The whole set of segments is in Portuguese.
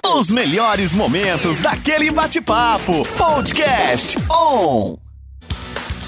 Os melhores momentos daquele bate-papo. Podcast On.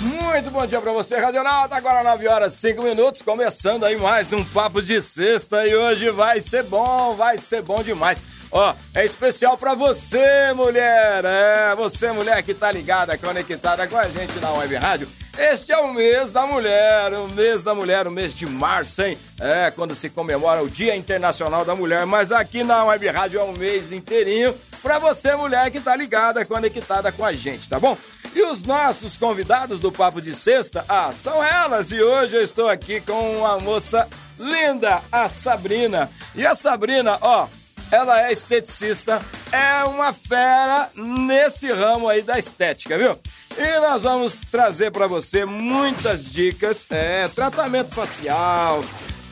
Muito bom dia pra você, Radionauta. Agora 9 horas 5 minutos, começando aí mais um papo de sexta e hoje vai ser bom, vai ser bom demais. Ó, é especial pra você, mulher. É, você, mulher que tá ligada, conectada com a gente na Web Rádio. Este é o mês da mulher, o mês da mulher, o mês de março, hein? É, quando se comemora o Dia Internacional da Mulher, mas aqui na Web Rádio é um mês inteirinho pra você, mulher que tá ligada, conectada com a gente, tá bom? E os nossos convidados do Papo de Sexta, ah, são elas. E hoje eu estou aqui com uma moça linda, a Sabrina. E a Sabrina, ó, ela é esteticista, é uma fera nesse ramo aí da estética, viu? E nós vamos trazer para você muitas dicas, é, tratamento facial,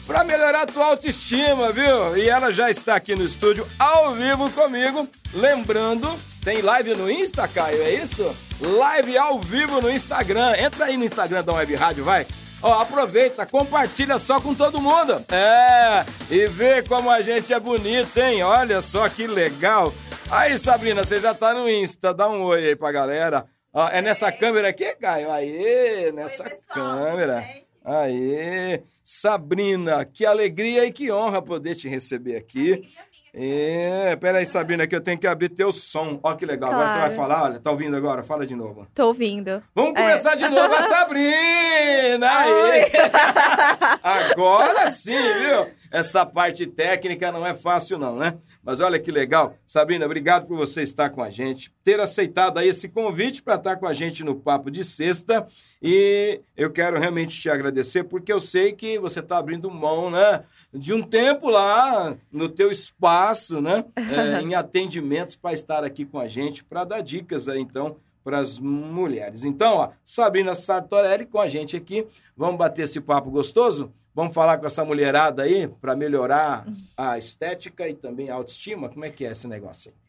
para melhorar a tua autoestima, viu? E ela já está aqui no estúdio ao vivo comigo. Lembrando, tem live no Insta, Caio, é isso? Live ao vivo no Instagram. Entra aí no Instagram da Web Rádio, vai. Ó, aproveita, compartilha só com todo mundo. É, e vê como a gente é bonito, hein? Olha só que legal. Aí, Sabrina, você já tá no Insta, dá um oi aí pra galera. Ó, é nessa câmera aqui, Caio? Aê, nessa pessoal, câmera. Aê, Sabrina, que alegria e que honra poder te receber aqui. É, peraí, Sabrina, que eu tenho que abrir teu som. Ó, que legal. Agora você vai Claro. falar, olha, tá ouvindo agora? Fala de novo. Tô ouvindo. Vamos começar de novo a Sabrina! Aê! Agora sim, viu? Essa parte técnica não é fácil não, né? Mas olha que legal. Sabrina, obrigado por você estar com a gente, ter aceitado aí esse convite para estar com a gente no Papo de Sexta. E eu quero realmente te agradecer, porque eu sei que você está abrindo mão, né? De um tempo lá no teu espaço, né? É, em atendimentos para estar aqui com a gente, para dar dicas aí, então, para as mulheres. Então, ó, Sabrina Sartorelli com a gente aqui. Vamos bater esse papo gostoso? Vamos falar com essa mulherada aí para melhorar a estética e também a autoestima? Como é que é esse negócio aí?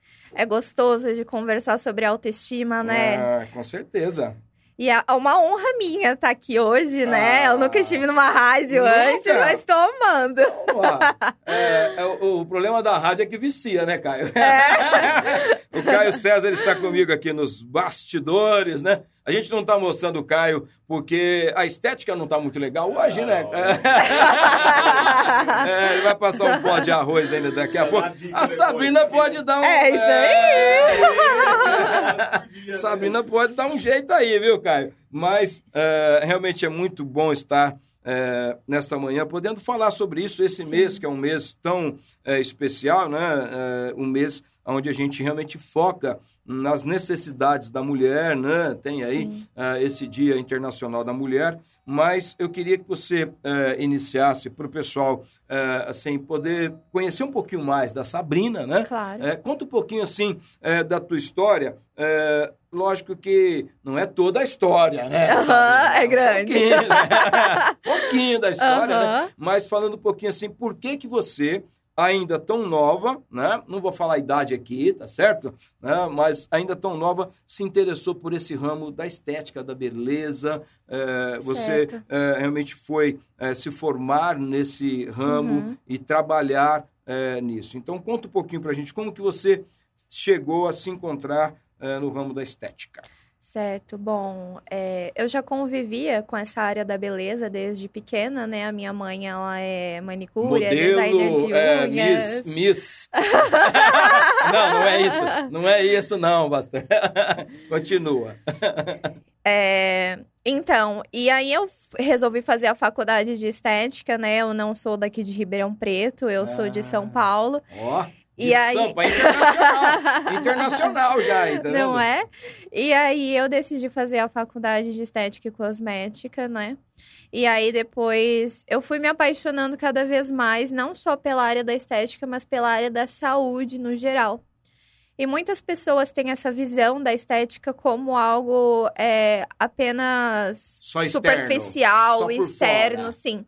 É gostoso de conversar sobre autoestima, né? Ah, com certeza. E é uma honra minha estar aqui hoje, né? Ah. Eu nunca estive numa rádio Nunca? antes, mas tô amando. É, é, o, o problema da rádio é que vicia, né, Caio? o Caio César está comigo aqui nos bastidores, né? A gente não está mostrando o Caio porque a estética não está muito legal hoje, né? É, ele vai passar um pó de arroz ainda daqui a pouco. A Sabrina pode dar um. É isso aí! Sabrina pode dar um jeito aí, viu, Caio? Mas é, realmente é muito bom estar é, nesta manhã podendo falar sobre isso esse mês, que é um mês tão é, especial, né? É, um mês onde a gente realmente foca nas necessidades da mulher, né? Tem aí ah, esse Dia Internacional da Mulher, mas eu queria que você eh, iniciasse para o pessoal eh, assim poder conhecer um pouquinho mais da Sabrina, né? Claro. Eh, conta um pouquinho assim da tua história. Lógico que não é toda a história, né? Sabrina? é grande. Um pouquinho, né? um pouquinho da história, né? Mas falando um pouquinho assim, por que que você ainda tão nova, né? Não vou falar a idade aqui, tá certo? Né? Mas ainda tão nova, se interessou por esse ramo da estética, da beleza. É, você é, realmente foi é, se formar nesse ramo Uhum. e trabalhar é, nisso. Então, conta um pouquinho pra gente como que você chegou a se encontrar é, no ramo da estética. Certo, bom, é, eu já convivia com essa área da beleza desde pequena, né? A minha mãe, ela é manicure, é designer de é, unhas. Miss, Miss. não, não é isso. Não é isso, não, basta. Continua. É, então, e aí eu resolvi fazer a faculdade de estética, né? Eu não sou daqui de Ribeirão Preto, eu sou de São Ah. Paulo. Ó, de E aí- Sampa, internacional. internacional já, tá Não é? E aí eu decidi fazer a faculdade de estética e cosmética, né? E aí depois eu fui me apaixonando cada vez mais, não só pela área da estética, mas pela área da saúde no geral. E muitas pessoas têm essa visão da estética como algo é, apenas Só superficial, externo, sim.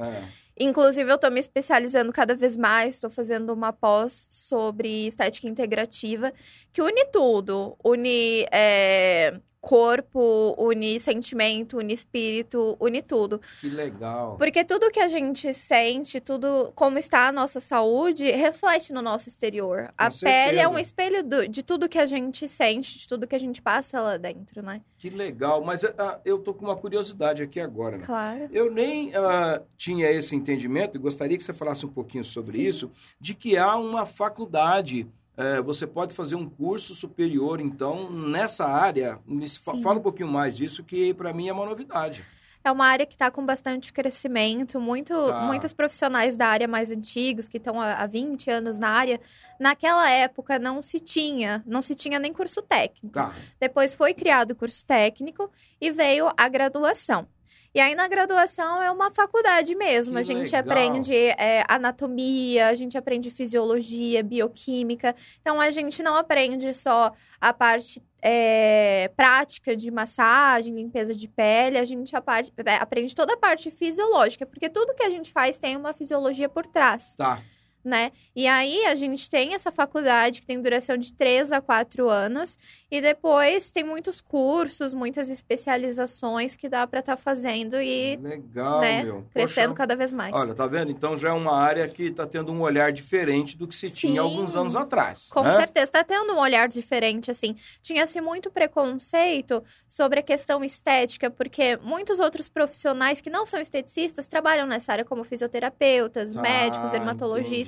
É. Inclusive, eu tô me especializando cada vez mais, estou fazendo uma pós sobre estética integrativa, que une tudo. Une é, corpo, une sentimento, une espírito, une tudo. Que legal. Porque tudo que a gente sente, tudo como está a nossa saúde, reflete no nosso exterior. Com a certeza. pele é um espelho do- de tudo que a gente sente, de tudo que a gente passa lá dentro, né? Que legal. Mas ah, eu tô com uma curiosidade aqui agora. né? Claro. Eu nem ah, tinha esse entendimento e gostaria que você falasse um pouquinho sobre Sim. isso, de que há uma faculdade. Eh, você pode fazer um curso superior, então, nessa área. Me fa- Sim. Fala um pouquinho mais disso, que para mim é uma novidade. É uma área que está com bastante crescimento, muito, Tá. muitos profissionais da área mais antigos, que estão há há 20 anos na área, naquela época não se tinha, não se tinha nem curso técnico. Tá. Depois foi criado o curso técnico e veio a graduação. E aí, na graduação, é uma faculdade mesmo. Que a gente legal. aprende é, anatomia, a gente aprende fisiologia, bioquímica. Então, a gente não aprende só a parte é, prática de massagem, limpeza de pele, a gente a parte- é, aprende toda a parte fisiológica, porque tudo que a gente faz tem uma fisiologia por trás Tá. Né? E aí a gente tem essa faculdade que tem duração de 3 a 4 anos e depois tem muitos cursos, muitas especializações que dá para estar fazendo e Legal, né, meu. crescendo Poxa, cada vez mais. Olha, tá vendo? Então já é uma área que está tendo um olhar diferente do que se tinha Sim. alguns anos atrás. Com né? certeza, tá tendo um olhar diferente, assim. Tinha-se muito preconceito sobre a questão estética, porque muitos outros profissionais que não são esteticistas trabalham nessa área, como fisioterapeutas, Tá, médicos, dermatologistas. entendi.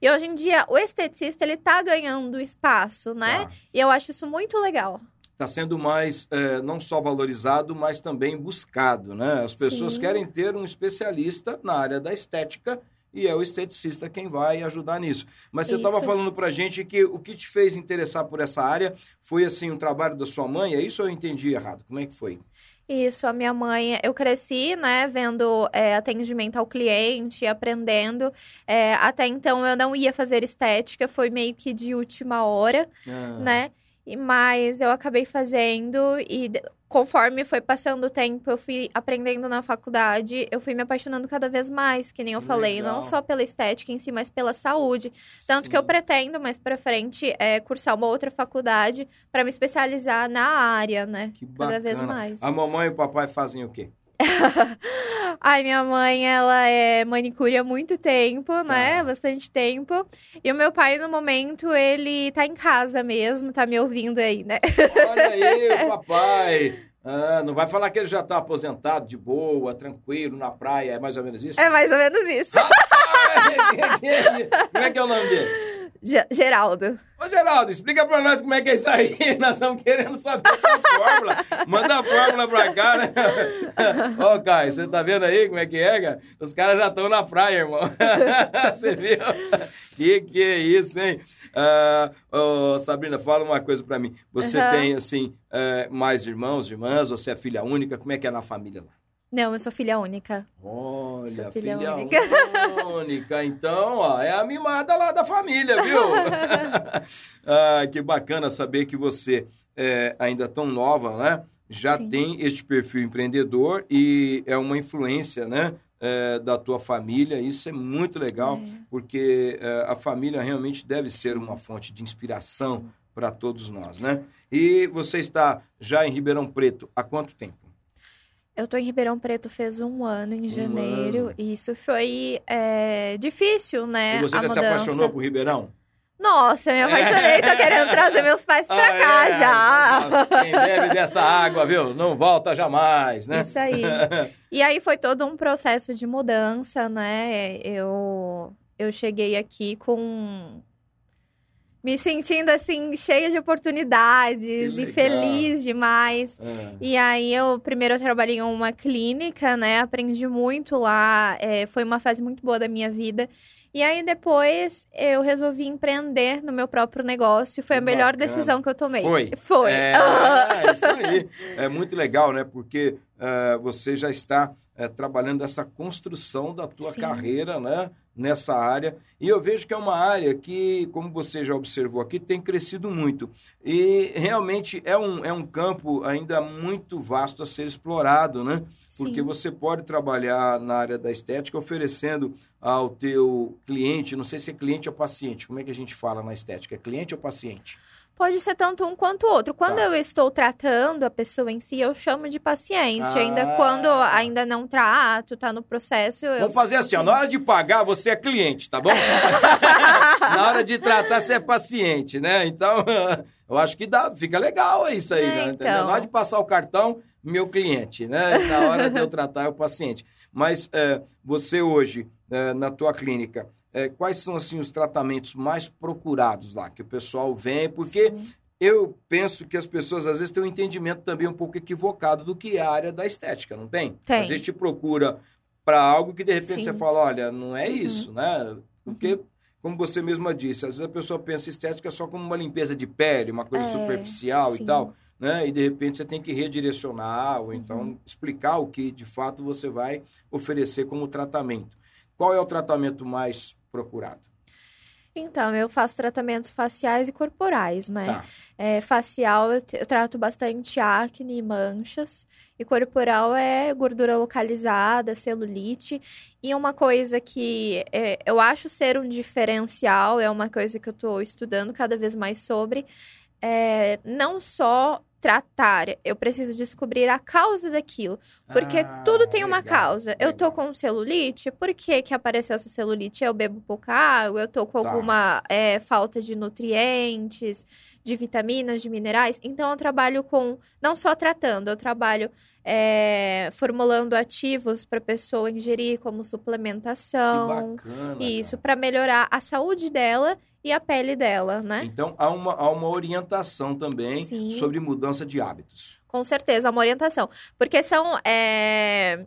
E hoje em dia, o esteticista, ele tá ganhando espaço, né? Tá. E eu acho isso muito legal. está sendo mais eh, não só valorizado, mas também buscado, né? As pessoas Sim. querem ter um especialista na área da estética e é o esteticista quem vai ajudar nisso. Mas você estava falando para gente que o que te fez interessar por essa área foi assim um trabalho da sua mãe. É isso ou eu entendi errado? Como é que foi? Isso, a minha mãe, eu cresci, né, vendo é, atendimento ao cliente, aprendendo. É, até então eu não ia fazer estética, foi meio que de última hora, Ah, né? Mas eu acabei fazendo e conforme foi passando o tempo, eu fui aprendendo na faculdade, eu fui me apaixonando cada vez mais, que nem eu Que falei, legal. não só pela estética em si, mas pela saúde. Tanto que eu sim. pretendo mais pra frente é, cursar uma outra faculdade para me especializar na área, né? Que Cada vez mais. A mamãe e o papai fazem o quê? Ai, minha mãe, ela é manicure há muito tempo, Tá. né? Bastante tempo. E o meu pai, no momento, ele tá em casa mesmo, tá me ouvindo aí, né? Olha aí, o papai. Ah, não vai falar que ele já está aposentado, de boa, tranquilo, na praia. É mais ou menos isso? É mais ou menos isso. Como é que é o nome dele? Ge- Geraldo. Ô, Geraldo, explica pra nós como é que é isso aí. Nós estamos querendo saber essa fórmula. Manda a fórmula pra cá, né? Ô, Caio, você tá vendo aí como é que é, cara? Os caras já estão na praia, irmão. Você viu? Que que é isso, hein? Ah, ô, Sabrina, fala uma coisa pra mim. Você Aham. tem, assim, eh, mais irmãos, irmãs? Você é filha única? Como é que é na família lá? Não, eu sou filha única. Olha, Sou filha, filha única. única. Então, ó, é a mimada lá da família, viu? ah, que bacana saber que você é ainda tão nova, né? Já Sim. tem este perfil empreendedor e é uma influência, né? é, da tua família. Isso é muito legal, É. porque é, a família realmente deve ser uma fonte de inspiração para todos nós, né? E você está já em Ribeirão Preto há quanto tempo? Eu tô em Ribeirão Preto fez um ano, em Um janeiro. ano. E isso foi é, difícil, né? e você já se apaixonou por Ribeirão? Nossa, eu me apaixonei. Tô querendo trazer meus pais pra Ah, cá é? já. Quem bebe dessa água, viu? Não volta jamais, né? Isso aí. E aí foi todo um processo de mudança, né? Eu, eu cheguei aqui com. Me sentindo assim, cheia de oportunidades e feliz demais. Ah, E aí eu primeiro eu trabalhei em uma clínica, né? Aprendi muito lá. é, foi uma fase muito boa da minha vida. E aí depois eu resolvi empreender no meu próprio negócio. Foi Que a melhor bacana. decisão que eu tomei. Foi? Foi. É, isso aí. É muito legal, né? Porque ah, você já está eh, trabalhando essa construção da tua Sim. carreira, né? Nessa área. E eu vejo que é uma área que, como você já observou aqui, tem crescido muito. E realmente é um, é um campo ainda muito vasto a ser explorado, né? Porque Sim. você pode trabalhar na área da estética oferecendo ao teu cliente, não sei se é cliente ou paciente, como é que a gente fala na estética? É cliente ou paciente? Pode ser tanto um quanto o outro. Quando Tá. eu estou tratando a pessoa em si, eu chamo de paciente. Ah. Ainda quando ainda não trato, tá no processo, eu... Vamos fazer assim, ó, na hora de pagar, você é cliente, tá bom? na hora de tratar, você é paciente, né? Então, eu acho que dá, fica legal isso aí, É, né? Então. Na hora de passar o cartão, meu cliente, né? Na hora de eu tratar, é o paciente. Mas é, você hoje, é, na tua clínica, é, quais são, assim, os tratamentos mais procurados lá? Que o pessoal vem, porque... Sim. Eu penso que as pessoas às vezes têm um entendimento também um pouco equivocado do que é a área da estética, não tem? Tem. Às vezes te procura para algo que de repente Sim. você fala, olha, não é Uhum. isso, né? Porque, como você mesma disse, às vezes a pessoa pensa estética só como uma limpeza de pele, uma coisa É, superficial sim. e tal, né? E de repente você tem que redirecionar ou então Uhum. explicar o que de fato você vai oferecer como tratamento. Qual é o tratamento mais procurado? Então, eu faço tratamentos faciais e corporais, né? Tá. É, facial, eu, eu trato bastante acne e manchas. E corporal é gordura localizada, celulite. E uma coisa que é, eu acho ser um diferencial, é uma coisa que eu estou estudando cada vez mais sobre, é não só tratar, eu preciso descobrir a causa daquilo. Porque Ah, tudo tem uma legal, causa. Eu tô com celulite, por que que apareceu essa celulite? Eu bebo pouca água, eu tô com Tá. alguma é, falta de nutrientes, de vitaminas, de minerais. Então, eu trabalho com, não só tratando, eu trabalho é, formulando ativos para pessoa ingerir, como Que suplementação. bacana. Isso, para melhorar a saúde dela e a pele dela, né? Então, há uma, há uma orientação também Sim. sobre mudança de hábitos. Com certeza, uma orientação. Porque são. é,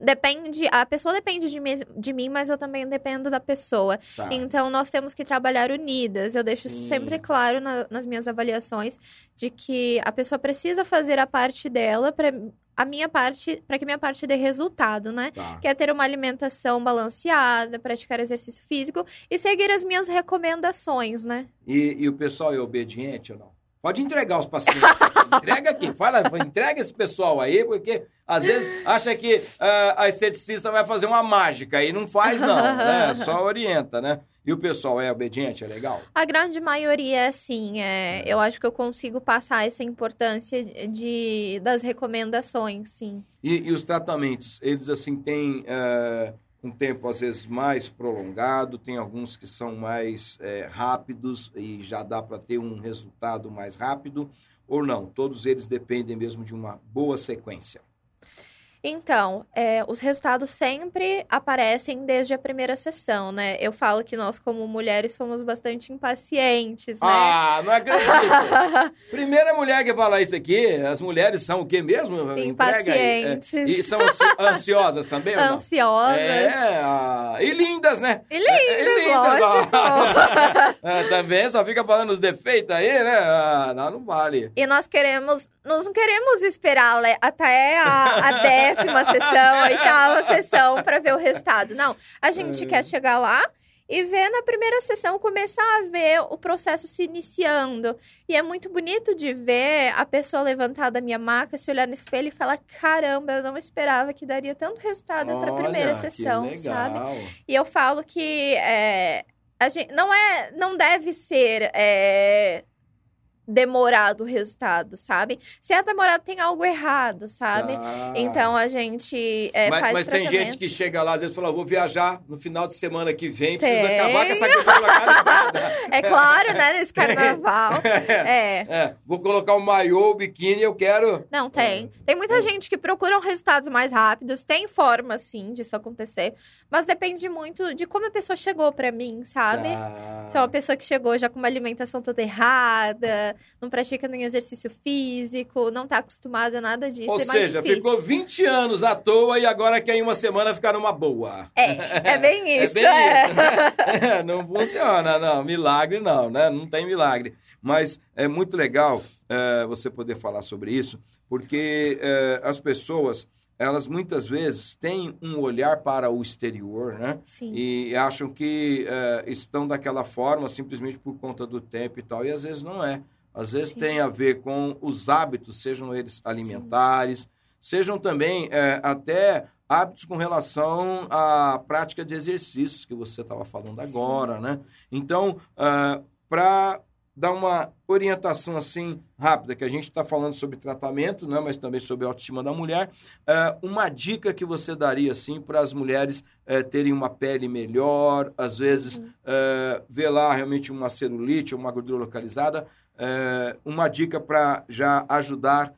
Depende. A pessoa depende de, mim- de mim, mas eu também dependo da pessoa. Tá. Então, nós temos que trabalhar unidas. Eu deixo Sim. sempre claro na- nas minhas avaliações de que a pessoa precisa fazer a parte dela para a minha parte, para que minha parte dê resultado, né? Tá. Que é ter uma alimentação balanceada, praticar exercício físico e seguir as minhas recomendações, né? E, e o pessoal é obediente ou não? Pode entregar os pacientes. entrega aqui. Fala, entrega esse pessoal aí, porque às vezes acha que ah, a esteticista vai fazer uma mágica e não faz, não. Né? Só orienta, né? E o pessoal é obediente, é legal? A grande maioria é assim, é, eu acho que eu consigo passar essa importância de, das recomendações, sim. E, e os tratamentos, eles assim têm eh, um tempo às vezes mais prolongado, tem alguns que são mais eh, rápidos e já dá para ter um resultado mais rápido, ou não? Todos eles dependem mesmo de uma boa sequência. Então, é, os resultados sempre aparecem desde a primeira sessão, né? Eu falo que nós, como mulheres, somos bastante impacientes, né? Ah, não acredito! Primeira mulher que fala isso aqui, as mulheres são o quê mesmo? Aí. É, Impacientes. E são ansi- ansiosas também? Ansiosas. É, ah, e lindas, né? E lindas, ó. lógico. É, também só fica falando os defeitos aí, né? Ah, não, não vale. E nós queremos, nós não queremos esperar le- até a, a décima sessão, a oitava sessão para ver o resultado. Não, a gente É. quer chegar lá e ver na primeira sessão, começar a ver o processo se iniciando. E é muito bonito de ver a pessoa levantar da minha maca, se olhar no espelho e falar: caramba, eu não esperava que daria tanto resultado para a primeira sessão, sabe? E eu falo que é, a gente, não é, não deve ser é, demorado o resultado, sabe? Se é demorado, tem algo errado, sabe? Tá. Então a gente é, mas faz mas tem gente que chega lá, às vezes fala, vou viajar no final de semana que vem, preciso Tem. acabar com essa questão localizada. É claro, né? Nesse carnaval. É. É, vou colocar o maiô, o biquíni, eu quero... Não, tem. Tem muita gente que procura resultados mais rápidos. Tem forma, sim, disso acontecer. Mas depende muito de como a pessoa chegou pra mim, sabe? Tá. Se é uma pessoa que chegou já com uma alimentação toda errada, não pratica nenhum exercício físico, não tá acostumada a nada disso, Ou é seja, ficou 20 anos à toa e agora quer em uma semana ficar numa boa. É, é bem isso. É bem é. isso, né? não funciona, não. Milagre não, né? Não tem milagre. Mas é muito legal é, você poder falar sobre isso, porque é, as pessoas, elas muitas vezes têm um olhar para o exterior, né? Sim. E acham que é, estão daquela forma simplesmente por conta do tempo e tal. E às vezes não é. Às vezes Sim. tem a ver com os hábitos, sejam eles alimentares, sejam também é, até hábitos com relação à prática de exercícios que você estava falando agora, Sim. né? Então, uh, ah, para dar uma orientação assim rápida, que a gente está falando sobre tratamento, né, mas também sobre autoestima da mulher, uh, uma dica que você daria assim para as mulheres uh, terem uma pele melhor, às vezes ver lá realmente uma celulite, uma gordura localizada, uma dica para já ajudar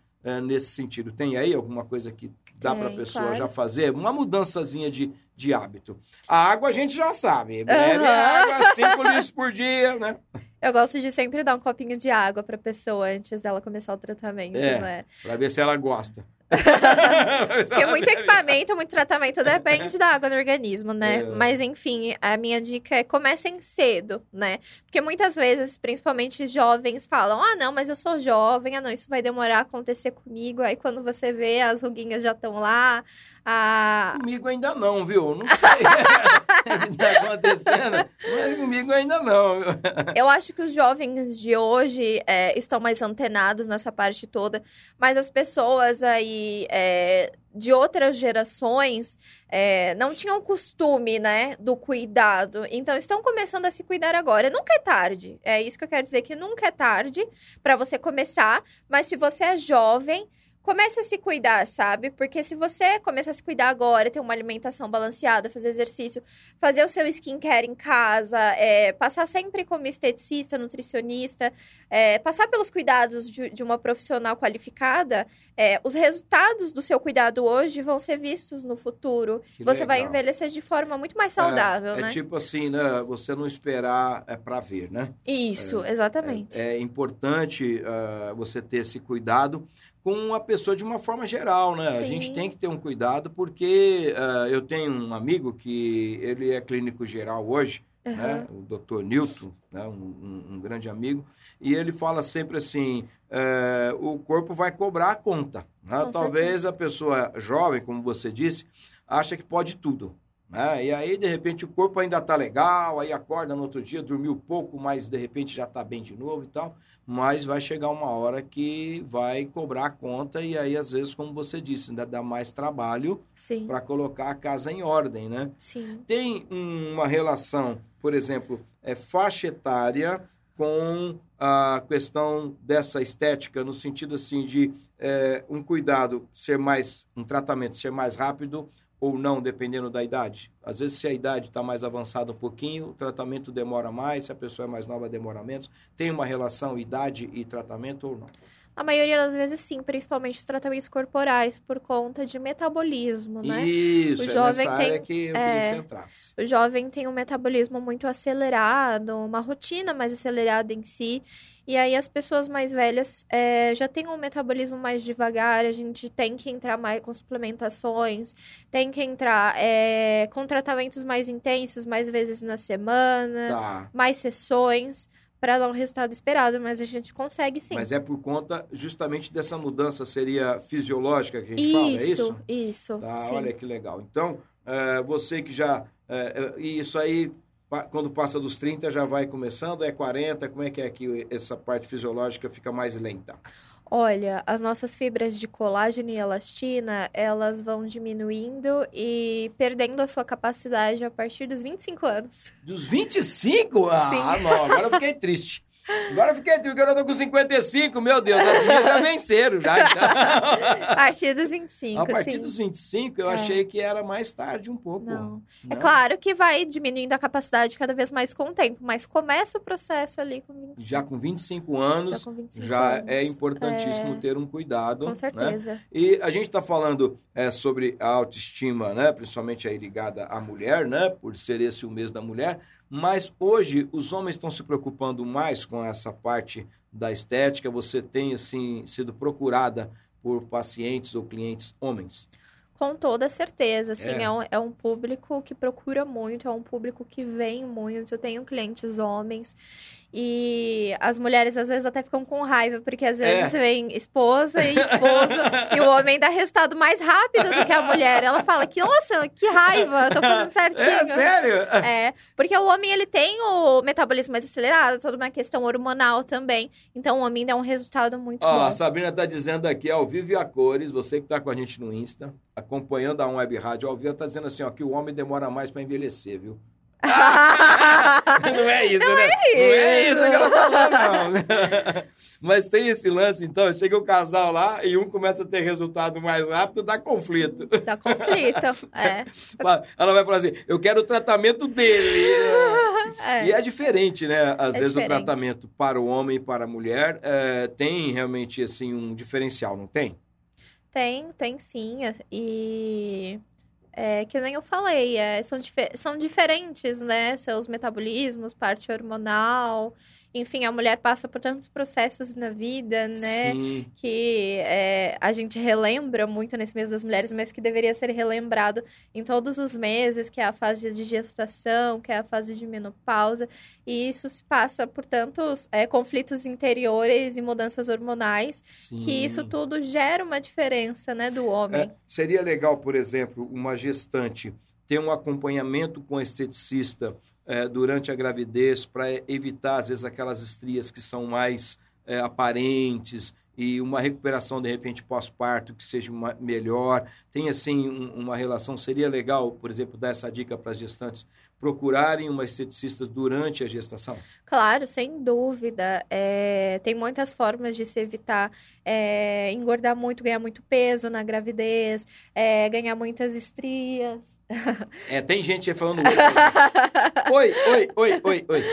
nesse sentido. Tem aí alguma coisa que dá para a pessoa claro. já fazer? Uma mudançazinha de, de hábito. A água a gente já sabe, bebe uhum. água 5 litros por dia, né? Eu gosto de sempre dar um copinho de água pra pessoa antes dela começar o tratamento, é, né? Pra ver se ela gosta. Porque muito equipamento, muito tratamento depende da água no organismo, né? É. Mas enfim, a minha dica é comecem cedo, né? Porque muitas vezes, principalmente jovens, falam: ah, não, mas eu sou jovem, ah, não, isso vai demorar a acontecer comigo. Aí quando você vê, as ruguinhas já estão lá. A... Comigo ainda não, viu? Não sei. tá acontecendo, mas comigo ainda não. eu acho que os jovens de hoje é, estão mais antenados nessa parte toda, mas as pessoas aí é, de outras gerações é, não tinham costume, né, do cuidado. Então, estão começando a se cuidar agora. Nunca é tarde. É isso que eu quero dizer, que nunca é tarde para você começar. Mas se você é jovem comece a se cuidar, sabe? Porque se você começar a se cuidar agora, ter uma alimentação balanceada, fazer exercício, fazer o seu skincare em casa, é, passar sempre como esteticista, nutricionista, é, passar pelos cuidados de, de uma profissional qualificada, é, os resultados do seu cuidado hoje vão ser vistos no futuro. Que você legal. vai envelhecer de forma muito mais saudável, é, né? É tipo assim, né? Você não esperar é para ver, né? Isso, é, exatamente. É, importante uh, você ter esse cuidado com a pessoa de uma forma geral, né? Sim. A gente tem que ter um cuidado porque uh, eu tenho um amigo que ele é clínico geral hoje, uhum. né? O doutor Newton, né? Um, um, um, grande amigo, e ele fala sempre assim, uh, o corpo vai cobrar a conta. Né? Talvez certeza. a pessoa jovem, como você disse, acha que pode tudo. Né? E aí, de repente, o corpo ainda tá legal, aí acorda no outro dia, dormiu pouco, mas de repente já tá bem de novo e tal. Mas vai chegar uma hora que vai cobrar a conta, e aí, às vezes, como você disse, ainda dá mais trabalho para colocar a casa em ordem, né? Sim. Tem uma relação, por exemplo, é faixa etária com a questão dessa estética, no sentido assim de é, um cuidado ser mais, um tratamento ser mais rápido ou não, dependendo da idade. Às vezes, se a idade está mais avançada um pouquinho, o tratamento demora mais, se a pessoa é mais nova, demora menos. Tem uma relação idade e tratamento ou não? A maioria das vezes sim, principalmente os tratamentos corporais, por conta de metabolismo, né? Isso, o é jovem nessa tem, que eu é, que O jovem tem um metabolismo muito acelerado, uma rotina mais acelerada em si. E aí as pessoas mais velhas é, já têm um metabolismo mais devagar, a gente tem que entrar mais com suplementações, tem que entrar é, com tratamentos mais intensos, mais vezes na semana, tá. mais sessões para dar um resultado esperado, mas a gente consegue sim. Mas é por conta justamente dessa mudança, seria fisiológica que a gente isso, fala, é isso? Isso, isso. Tá, olha que legal. Então, é, você que já. É, isso aí, quando passa dos 30, já vai começando, é 40, como é que é que essa parte fisiológica fica mais lenta? Olha, as nossas fibras de colágeno e elastina, elas vão diminuindo e perdendo a sua capacidade a partir dos 25 anos. Dos 25? Ah, Sim. não, agora eu fiquei triste. Agora fiquei triste, eu tô com 55, meu Deus, as minhas já venceram já. Então. a partir dos 25, A partir sim. dos 25, eu é. achei que era mais tarde um pouco. Não. Não. É claro que vai diminuindo a capacidade cada vez mais com o tempo, mas começa o processo ali com 25. Já com 25 anos, já, com 25 já anos. é importantíssimo é... ter um cuidado. Com né? certeza. Né? E a gente está falando é, sobre a autoestima, né? principalmente aí ligada à mulher, né? por ser esse o mês da mulher, mas hoje os homens estão se preocupando mais com essa parte da estética. Você tem assim sido procurada por pacientes ou clientes homens? Com toda certeza, assim, é. É, um, é um público que procura muito, é um público que vem muito. Eu tenho clientes homens E as mulheres às vezes até ficam com raiva, porque às É. vezes vem esposa e esposo, e o homem dá resultado mais rápido do que a mulher. Ela fala que, nossa, que raiva, tô fazendo certinho. É sério? É, porque o homem ele tem o metabolismo mais acelerado, toda uma questão hormonal também. Então o homem dá um resultado muito Ó, a bom. Sabrina tá dizendo aqui, ao vivo e a cores, você que tá com a gente no Insta, acompanhando a Web Rádio ao vivo, tá dizendo assim, ó, que o homem demora mais pra envelhecer, viu? não é isso, né? Não é isso que ela falou, não. Mas tem esse lance, então, chega o casal lá e um começa a ter resultado mais rápido, dá conflito. Dá conflito. É. Ela vai falar assim, eu quero o tratamento dele. é. E é diferente, né? Às É vezes diferente. o tratamento para o homem e para a mulher é, tem realmente, assim, um diferencial, não tem? Tem, tem sim. E é, que nem eu falei, é, são, dife- são diferentes, né? Seus metabolismos, parte hormonal. Enfim, a mulher passa por tantos processos na vida, né? Sim. que é, a gente relembra muito nesse mês das mulheres, mas que deveria ser relembrado em todos os meses, que é a fase de gestação, que é a fase de menopausa, e isso se passa por tantos é, conflitos interiores e mudanças hormonais, Sim. que isso tudo gera uma diferença, né, do homem. É, seria legal, por exemplo, uma gestante ter um acompanhamento com esteticista é, durante a gravidez para evitar, às vezes, aquelas estrias que são mais é, aparentes e uma recuperação, de repente, pós-parto que seja uma- melhor. Tem, assim, um- uma relação. Seria legal, por exemplo, dar essa dica para as gestantes procurarem uma esteticista durante a gestação? Claro, sem dúvida. É, tem muitas formas de se evitar é, engordar muito, ganhar muito peso na gravidez, é, ganhar muitas estrias. É, tem gente aí falando... oi, oi, oi, oi, oi.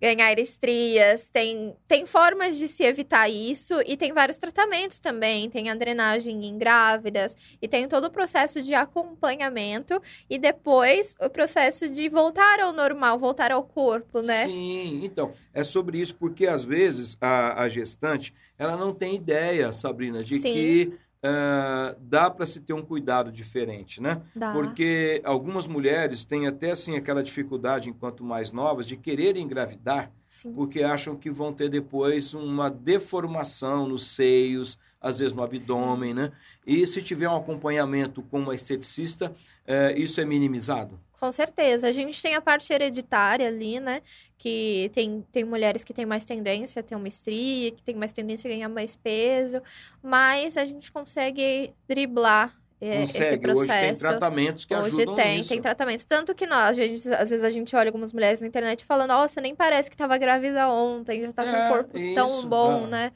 ganhar estrias, tem, tem formas de se evitar isso e tem vários tratamentos também, tem a drenagem em grávidas e tem todo o processo de acompanhamento e depois o processo de voltar ao normal, voltar ao corpo, né? Sim, então, é sobre isso, porque às vezes a, a gestante, ela não tem ideia, Sabrina, de Sim. que ah, dá para se ter um cuidado diferente, né? Dá. Porque algumas mulheres têm até, assim, aquela dificuldade, enquanto mais novas, de querer engravidar, Sim. porque acham que vão ter depois uma deformação nos seios, às vezes no abdômen, né? E se tiver um acompanhamento com uma esteticista, eh, isso é minimizado? Com certeza. A gente tem a parte hereditária ali, né? Que tem, tem mulheres que têm mais tendência a ter uma estria, que tem mais tendência a ganhar mais peso, mas a gente consegue driblar é, esse processo. Hoje tem tratamentos que Hoje ajudam tem, nisso. tem tratamentos. Tanto que nós, a gente- às vezes a gente olha algumas mulheres na internet falando, nossa, nem parece que tava grávida ontem, já tá com É, um corpo tão isso, bom, é. né?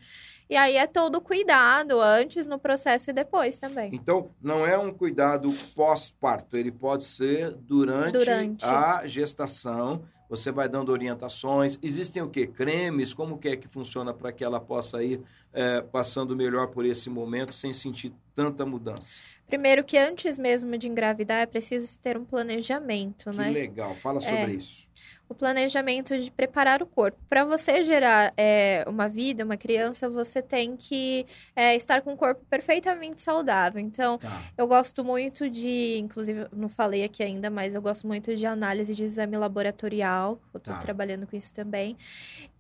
E aí é todo cuidado, antes, no processo e depois também. Então, não é um cuidado pós-parto, ele pode ser durante, Durante. a gestação. Você vai dando orientações. Existem o quê? Cremes? Como que é que funciona para que ela possa ir eh, passando melhor por esse momento sem sentir tanta mudança? Primeiro que antes mesmo de engravidar é preciso ter um planejamento, Que né? legal. Fala É. sobre isso. o planejamento de preparar o corpo. Para você gerar é, uma vida, uma criança, você tem que é, estar com um corpo perfeitamente saudável. Então, Tá. eu gosto muito de, inclusive, não falei aqui ainda, mas eu gosto muito de análise de exame laboratorial. Eu tô Tá. trabalhando com isso também.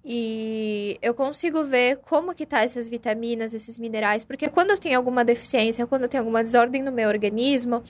E eu consigo ver como que tá essas vitaminas, esses minerais, porque quando eu tenho alguma deficiência, quando eu tenho alguma desordem no meu organismo,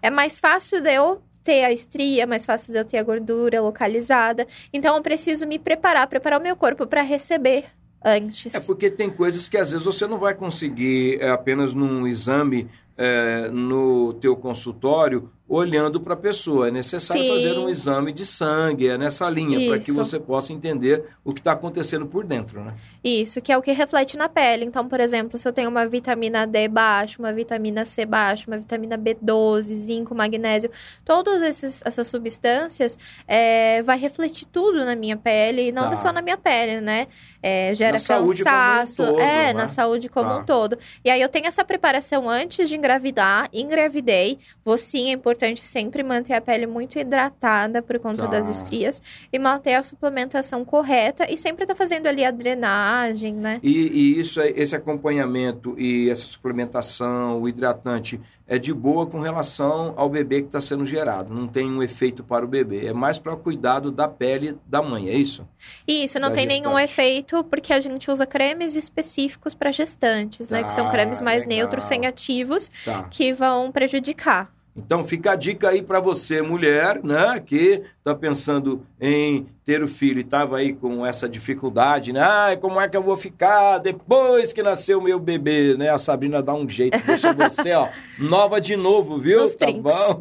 é mais fácil de eu ter a estria, é mais fácil de eu ter a gordura localizada. Então eu preciso me preparar, preparar o meu corpo para receber antes. É porque tem coisas que às vezes você não vai conseguir é, apenas num exame é, no teu consultório olhando para a pessoa. É necessário Sim. fazer um exame de sangue, é nessa linha, para que você possa entender o que está acontecendo por dentro, né? Isso, que é o que reflete na pele. Então, por exemplo, se eu tenho uma vitamina D baixa, uma vitamina C baixa, uma vitamina B12, zinco, magnésio, todas esses, essas substâncias é, vai refletir tudo na minha pele, e não Tá. só na minha pele, né? É, gera Na saúde como um cansaço, todo, é, né? na saúde como Tá. um todo. E aí eu tenho essa preparação antes de engravidar, engravidei, vou sim, é importante importante sempre manter a pele muito hidratada por conta Tá. das estrias e manter a suplementação correta e sempre tá fazendo ali a drenagem, né? E, e isso, é- esse acompanhamento e essa suplementação, o hidratante, é de boa com relação ao bebê que está sendo gerado. Não tem um efeito para o bebê. É mais para o cuidado da pele da mãe, é isso? E isso não Da tem nenhum gestante. efeito porque a gente usa cremes específicos para gestantes, né? Que são Tá, cremes mais legal. neutros, sem ativos, Tá. que vão prejudicar. Então fica a dica aí para você, mulher, né, que tá pensando em ter o filho e tava aí com essa dificuldade, né? Ai, como é que eu vou ficar depois que nasceu o meu bebê, né? A Sabrina dá um jeito, deixa você, ó, nova de novo, viu? Nos tá trinks. bom?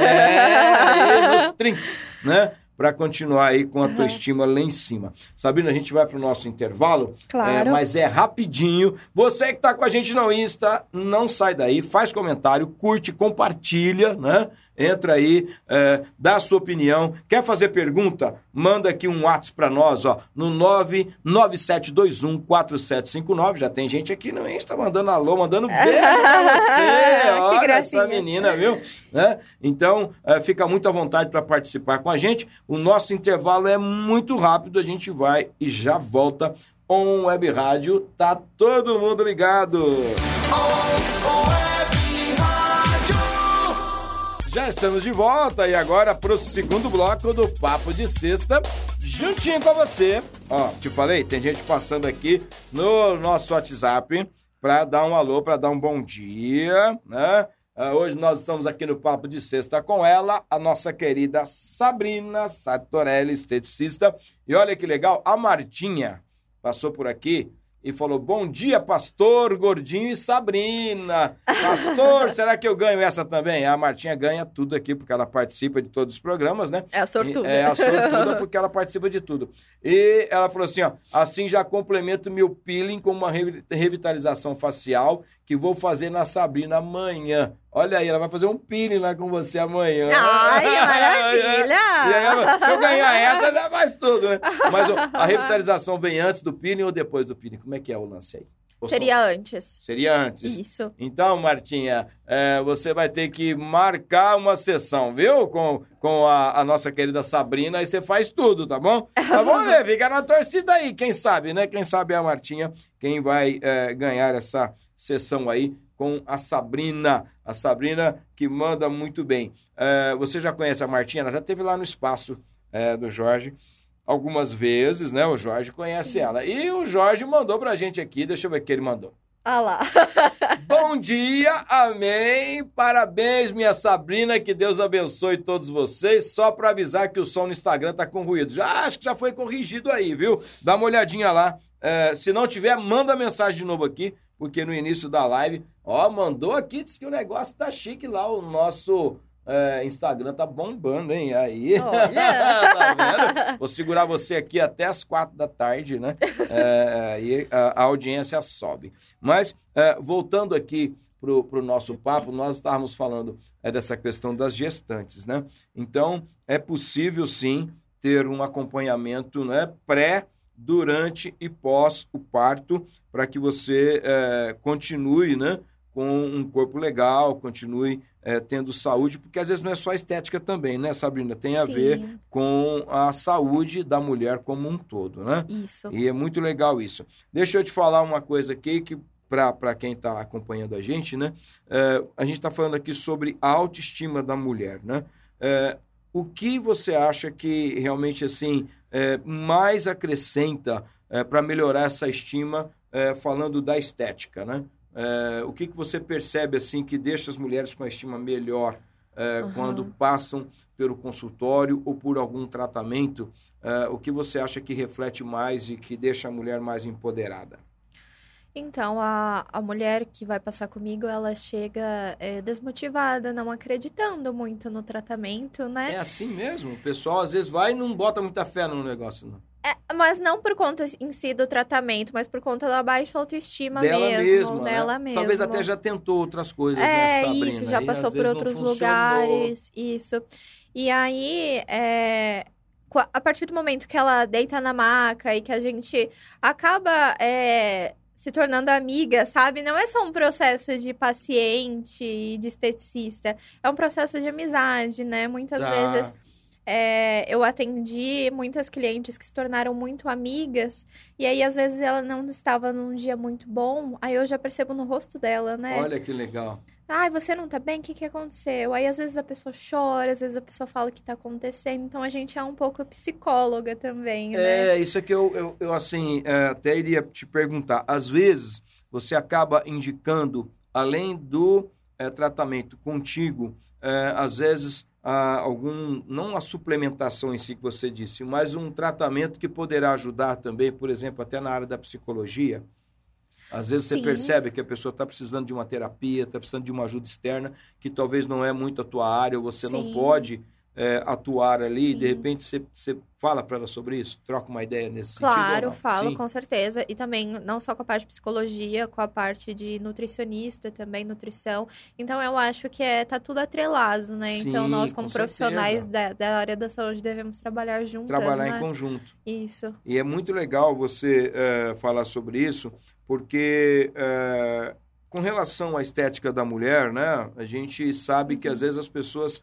É, aí nos trinks, né? Para continuar aí com a tua Aham. estima lá em cima. Sabrina, a gente vai pro nosso intervalo. Claro. É, mas é rapidinho. Você que tá com a gente no Insta, não sai daí, faz comentário, curte, compartilha, né? Entra aí, é, dá a sua opinião. Quer fazer pergunta? Manda aqui um WhatsApp pra nós, ó, no 997214759. Já tem gente aqui no Insta mandando alô, mandando beijo pra você. Que Olha essa gracinha. menina, viu? Né? Então, é, fica muito à vontade para participar com a gente. O nosso intervalo é muito rápido, a gente vai e já volta. On Web Rádio, tá todo mundo ligado. Já estamos de volta e agora pro segundo bloco do Papo de Sexta, juntinho com você. Ó, te falei, tem gente passando aqui no nosso WhatsApp para dar um alô, para dar um bom dia, né? Ah, hoje nós estamos aqui no Papo de Sexta com ela, a nossa querida Sabrina Sartorelli, esteticista. E olha que legal, a Martinha passou por aqui e falou: Bom dia, pastor, gordinho e Sabrina. Pastor, será que eu ganho essa também? A Martinha ganha tudo aqui, porque ela participa de todos os programas, né? É a sortuda. É a sortuda porque ela participa de tudo. E ela falou assim, ó, assim já complemento meu peeling com uma revi- revitalização facial que vou fazer na Sabrina amanhã. Olha aí, ela vai fazer um peeling lá com você amanhã. Ai, maravilha! E aí, ela- se eu ganhar essa, já faz tudo, né? Mas ó, a revitalização vem antes do peeling ou depois do peeling? Como é que é o lance aí? Ou só- Seria antes. Seria antes. Isso. Então, Martinha, é, você vai ter que marcar uma sessão, viu? Com, com a, a nossa querida Sabrina, aí você faz tudo, tá bom? Mas vamos ver, fica na torcida aí, quem sabe, né? Quem sabe é a Martinha quem vai é, ganhar essa sessão aí com a Sabrina. A Sabrina que manda muito bem. É, você já conhece a Martinha? Ela já esteve lá no espaço é, do Jorge algumas vezes, né? O Jorge conhece Sim. ela. E o Jorge mandou pra gente aqui, deixa eu ver o que ele mandou. Ah lá. Bom dia, amém. Parabéns, minha Sabrina, que Deus abençoe todos vocês. Só para avisar que o som no Instagram tá com ruído. Já acho que já foi corrigido aí, viu? Dá uma olhadinha lá. É, se não tiver, manda mensagem de novo aqui, porque no início da live, ó, mandou aqui, disse que o negócio tá chique lá, o nosso é, Instagram tá bombando, hein? Aí. Tá vendo? Vou segurar você aqui até as quatro da tarde, né? É, aí a, a audiência sobe. Mas, é, voltando aqui pro, pro nosso papo, nós estávamos falando é, dessa questão das gestantes, né? Então, é possível, sim, ter um acompanhamento né, pré, durante e pós o parto para que você é, continue, né? Com um corpo legal, continue é, tendo saúde, porque às vezes não é só estética também, né, Sabrina? Tem a ver Sim, com a saúde da mulher como um todo, né? Isso. E é muito legal isso. Deixa eu te falar uma coisa aqui que para quem está acompanhando a gente, né? É, a gente está falando aqui sobre a autoestima da mulher, né? É, o que você acha que realmente assim é, mais acrescenta para melhorar essa estima, falando da estética, né? É, o que, que você percebe assim que deixa as mulheres com a estima melhor é, Aham. quando passam pelo consultório ou por algum tratamento? É, o que você acha que reflete mais e que deixa a mulher mais empoderada? Então, a, a mulher que vai passar comigo, ela chega é, desmotivada, não acreditando muito no tratamento, É né? assim mesmo? O pessoal às vezes vai e não bota muita fé no negócio, não. É, mas não por conta em si do tratamento, mas por conta da baixa autoestima dela mesmo, mesma, dela né? mesmo. Talvez até já tentou outras coisas, né, É, Sabrina? isso, já passou por outros lugares, isso. E aí, é, a partir do momento que ela deita na maca e que a gente acaba é, se tornando amiga, sabe? Não é só um processo de paciente e de esteticista, é um processo de amizade, né? Muitas Tá. vezes é, eu atendi muitas clientes que se tornaram muito amigas, e aí às vezes ela não estava num dia muito bom, aí eu já percebo no rosto dela, né? Olha que legal. Ai, você não tá bem? O que que aconteceu? Aí às vezes a pessoa chora, às vezes a pessoa fala o que tá acontecendo, então a gente é um pouco psicóloga também, né? É, isso é que eu, eu, eu, assim, é, até iria te perguntar. Às vezes, você acaba indicando, além do é, tratamento contigo, é, às vezes, ah, algum, não a suplementação em si que você disse, mas um tratamento que poderá ajudar também, por exemplo, até na área da psicologia. Às vezes você Sim. percebe que a pessoa está precisando de uma terapia, está precisando de uma ajuda externa, que talvez não é muito a tua área, ou você não Sim. pode é, atuar ali, e de Sim. repente você, você fala para ela sobre isso, troca uma ideia nesse sentido. Claro, ou não? falo, Sim. com certeza. E também, não só com a parte de psicologia, com a parte de nutricionista também, nutrição. Então, eu acho que é, tá tudo atrelado, né? então, Sim, nós, como com profissionais da, da área da saúde, devemos trabalhar juntas, Trabalhar né? em conjunto. Isso. E é muito legal você eh, falar sobre isso, porque eh, com relação à estética da mulher, né, a gente sabe que às vezes as pessoas,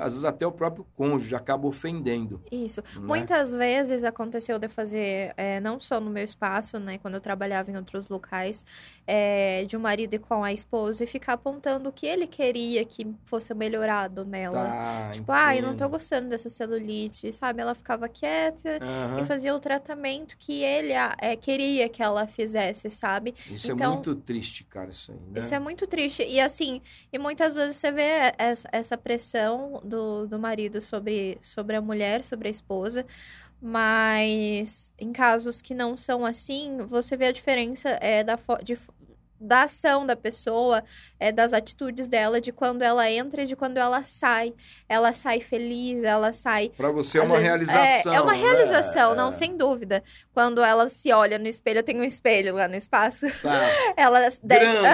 às vezes até o próprio cônjuge acaba ofendendo. Isso. né? Muitas vezes aconteceu de eu fazer, é, não só no meu espaço, né, quando eu trabalhava em outros locais, é, de um marido com a esposa e ficar apontando o que ele queria que fosse melhorado nela. Tá, Tipo, ai, não tô gostando dessa celulite, sabe? Ela ficava quieta Aham. e fazia o tratamento que ele ah, é, queria que ela fizesse, sabe? Isso é então- muito triste, cara, isso aí, né? Isso é muito triste. E assim, e muitas vezes você vê essa, essa do, do marido sobre, sobre a mulher, sobre a esposa. Mas em casos que não são assim, você vê a diferença é, da, de, da ação da pessoa, é, das atitudes dela, de quando ela entra e de quando ela sai. Ela sai feliz, ela sai Para você é uma vezes, realização. É, é uma né? realização, É, não, sem dúvida. Quando ela se olha no espelho, eu tenho um espelho lá no espaço. Tá. Ela desce. Grande.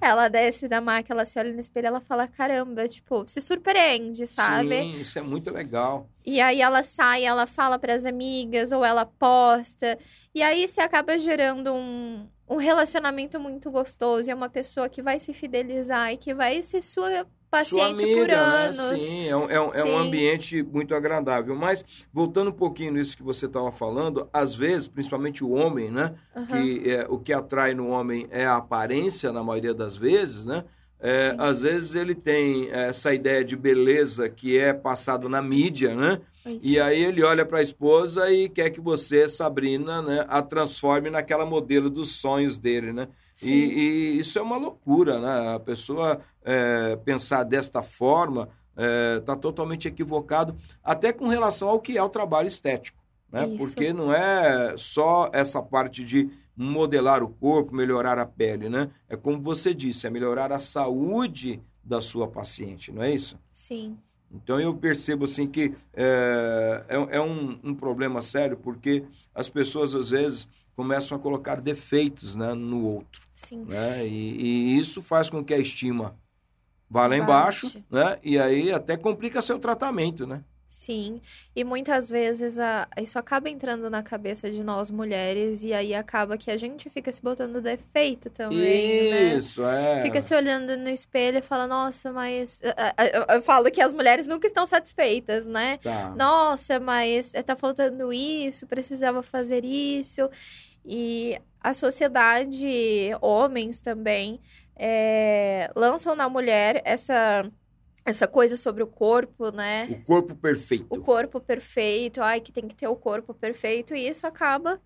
ela desce da maca, ela se olha no espelho, ela fala, caramba, tipo, se surpreende, sabe? Sim, isso é muito legal. E aí ela sai, ela fala pras amigas, ou ela posta. E aí você acaba gerando um, um relacionamento muito gostoso. E é uma pessoa que vai se fidelizar e que vai ser sua paciente amiga, por né? anos. Sim, é um, é um- é um Sim. ambiente muito agradável. Mas, voltando um pouquinho nisso que você estava falando, às vezes, principalmente o homem, né? Aham. Que é, o que atrai no homem é a aparência, na maioria das vezes, né? É, às vezes ele tem essa ideia de beleza que é passado na mídia, né? Isso. E aí ele olha para a esposa e quer que você, Sabrina, né, a transforme naquela modelo dos sonhos dele, né? E, e isso é uma loucura, né? A pessoa é, pensar desta forma está totalmente equivocado, até com relação ao que é o trabalho estético, né? Isso. Porque não é só essa parte de modelar o corpo, melhorar a pele, né? É como você disse, é melhorar a saúde da sua paciente, não é isso? Sim. Então eu percebo assim que é, é, é um, um problema sério porque as pessoas às vezes começam a colocar defeitos né, no outro, Sim. né? E, e isso faz com que a estima vá lá embaixo, né? E aí até complica seu tratamento, né? Sim, e muitas vezes a, isso acaba entrando na cabeça de nós mulheres e aí acaba que a gente fica se botando defeito também, né? Isso, é. Fica se olhando no espelho e fala, nossa, mas. Eu, eu- eu falo que as mulheres nunca estão satisfeitas, né? Tá. Nossa, mas tá faltando isso, precisava fazer isso. E a sociedade, homens também, é, lançam na mulher essa, essa coisa sobre o corpo, né? O corpo perfeito. o corpo perfeito, ai, que tem que ter o corpo perfeito, e isso acaba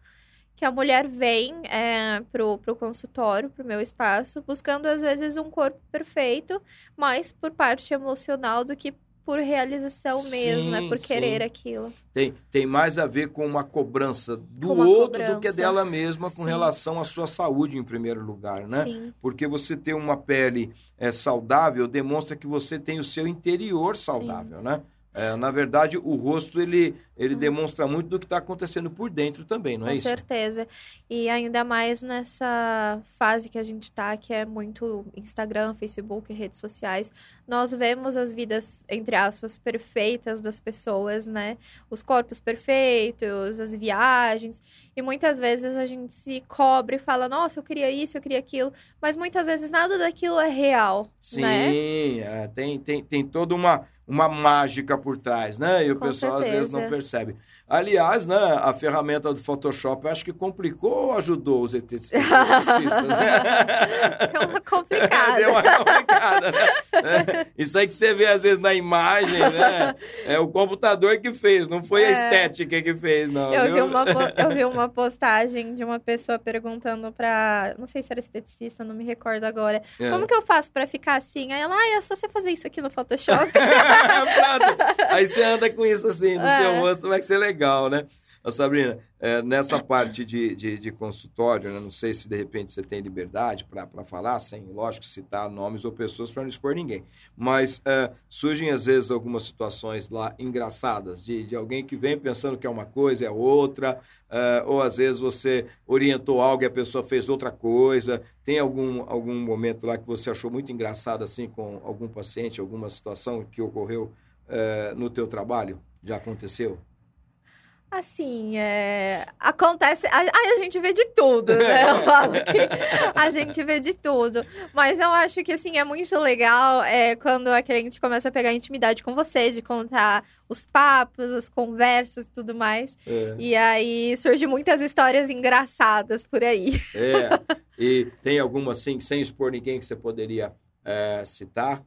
que a mulher vem é, pro, pro consultório, pro meu espaço, buscando às vezes um corpo perfeito, mais por parte emocional do que por realização mesmo, né? Sim, Por querer sim. aquilo. Tem, tem mais a ver com uma cobrança do uma outro do que cobrança. dela mesma com Sim. relação à sua saúde em primeiro lugar, né? Sim, Porque você ter uma pele é, saudável demonstra que você tem o seu interior saudável, né? É, na verdade, o rosto ele, ele demonstra muito do que está acontecendo por dentro também, não Com é isso? certeza. E ainda mais nessa fase que a gente tá, que é muito Instagram, Facebook, redes sociais. Nós vemos as vidas, entre aspas, perfeitas das pessoas, né? Os corpos perfeitos, as viagens. E muitas vezes a gente se cobre e fala, nossa, eu queria isso, eu queria aquilo. Mas muitas vezes nada daquilo é real, Sim, né? é, tem, tem, tem toda uma, uma mágica por trás, né? E o Com pessoal às vezes não certeza. Aliás, né, a ferramenta do Photoshop eu acho que complicou ou ajudou os esteticistas, né? É uma complicada. Deu uma complicada, né? É, Isso aí que você vê às vezes na imagem, né? É o computador que fez, não foi a É. estética que fez, não. Eu vi, viu? uma, po- eu vi uma postagem de uma pessoa perguntando pra. Não sei se era esteticista, não me recordo agora. É. Como que eu faço pra ficar assim? Aí ela, ah, é só você fazer isso aqui no Photoshop. Aí você anda com isso assim no É. seu rosto, vai ser legal, né? Ô, Sabrina, é, nessa parte de, de, de consultório, né, não sei se de repente você tem liberdade para falar, sem, lógico, citar nomes ou pessoas para não expor ninguém. Mas é, surgem às vezes algumas situações lá engraçadas, de, de alguém que vem pensando que é uma coisa, é outra, é, ou às vezes você orientou algo e a pessoa fez outra coisa. Tem algum, algum momento lá que você achou muito engraçado assim com algum paciente, alguma situação que ocorreu é, no teu trabalho? Já aconteceu? Assim, é... acontece. Aí a gente vê de tudo, né? Eu falo que a gente vê de tudo. Mas eu acho que, assim, é muito legal é, quando a cliente começa a pegar intimidade com você, de contar os papos, as conversas e tudo mais. É. E aí surgem muitas histórias engraçadas por aí. É. E tem alguma assim, sem expor ninguém, que você poderia é, citar?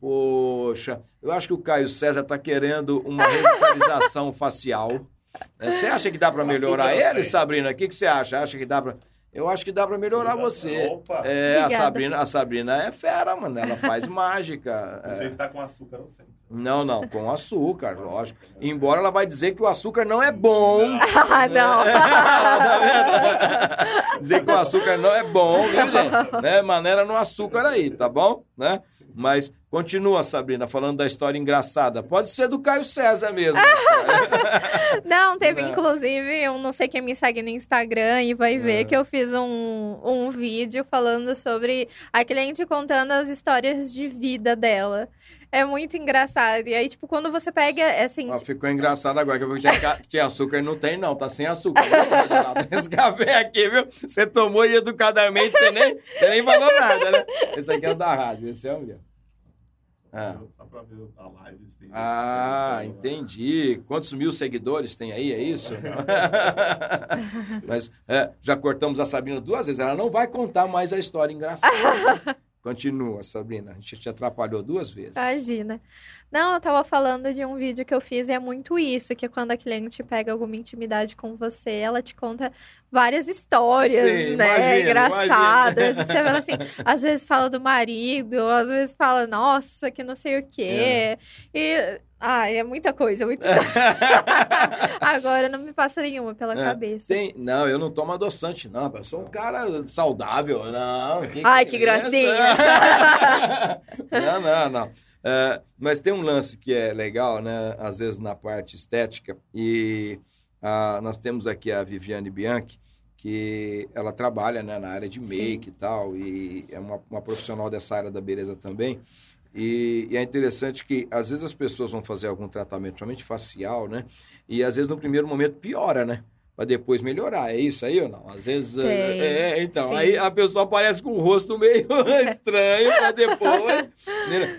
Poxa, eu acho que o Caio César está querendo uma revitalização facial. É, Você acha que dá para melhorar Açúcar eu ele, sei. Sabrina? O que, que você acha? Acha que dá para? Eu acho que dá para melhorar você. Opa! É, a. Sabrina, a Sabrina é fera, mano. Ela faz mágica. Você É. está com açúcar ou sem? Não, não, com açúcar, lógico. Embora ela vai dizer que o açúcar não é bom. Ah, não. tá vendo? Dizer que o açúcar não é bom, viu, gente? Né? Maneira no açúcar aí, tá bom? Né? Mas continua, Sabrina, falando da história engraçada. Pode ser do Caio César mesmo. Não, teve Não. inclusive, eu não sei quem me segue no Instagram e vai ver É. que eu fiz um, um vídeo falando sobre a cliente contando as histórias de vida dela. É muito engraçado. E aí, tipo, quando você pega, assim, Ó, ficou engraçado agora, que eu vi que tinha, açúcar e não tem, não. Tá sem açúcar. Esse café aqui, viu? Você tomou e educadamente, você nem, você nem falou nada, né? Esse aqui é o da rádio, esse é o meu. Ah. Só pra ver a live. se tem- Ah, entendi. Quantos mil seguidores tem aí, é isso? Mas é, já cortamos a Sabrina duas vezes. Ela não vai contar mais a história engraçada. Continua, Sabrina. A gente te atrapalhou duas vezes. Imagina. Não, eu tava falando de um vídeo que eu fiz e é muito isso, que quando a cliente pega alguma intimidade com você, ela te conta várias histórias, Sim, né, imagino, engraçadas. E você fala assim, às vezes fala do marido, às vezes fala, nossa, que não sei o quê. E, ai, é muita coisa, muita história. Agora não me passa nenhuma pela É, cabeça. Tem, não, eu não tomo adoçante, não. Eu sou um cara saudável. Não. Ai, que é gracinha. isso? não, não, não. É, mas tem um lance que é legal, né? Às vezes na parte estética. E ah, nós temos aqui a Viviane Bianchi, que ela trabalha né, na área de make e tal. E é uma, uma profissional dessa área da beleza também. E, e é interessante que às vezes as pessoas vão fazer algum tratamento, principalmente facial, né? E às vezes no primeiro momento piora, né? Pra depois melhorar. É isso aí ou não? Às vezes. Tem, é, é, então, sim. aí a pessoa aparece com o rosto meio estranho pra depois.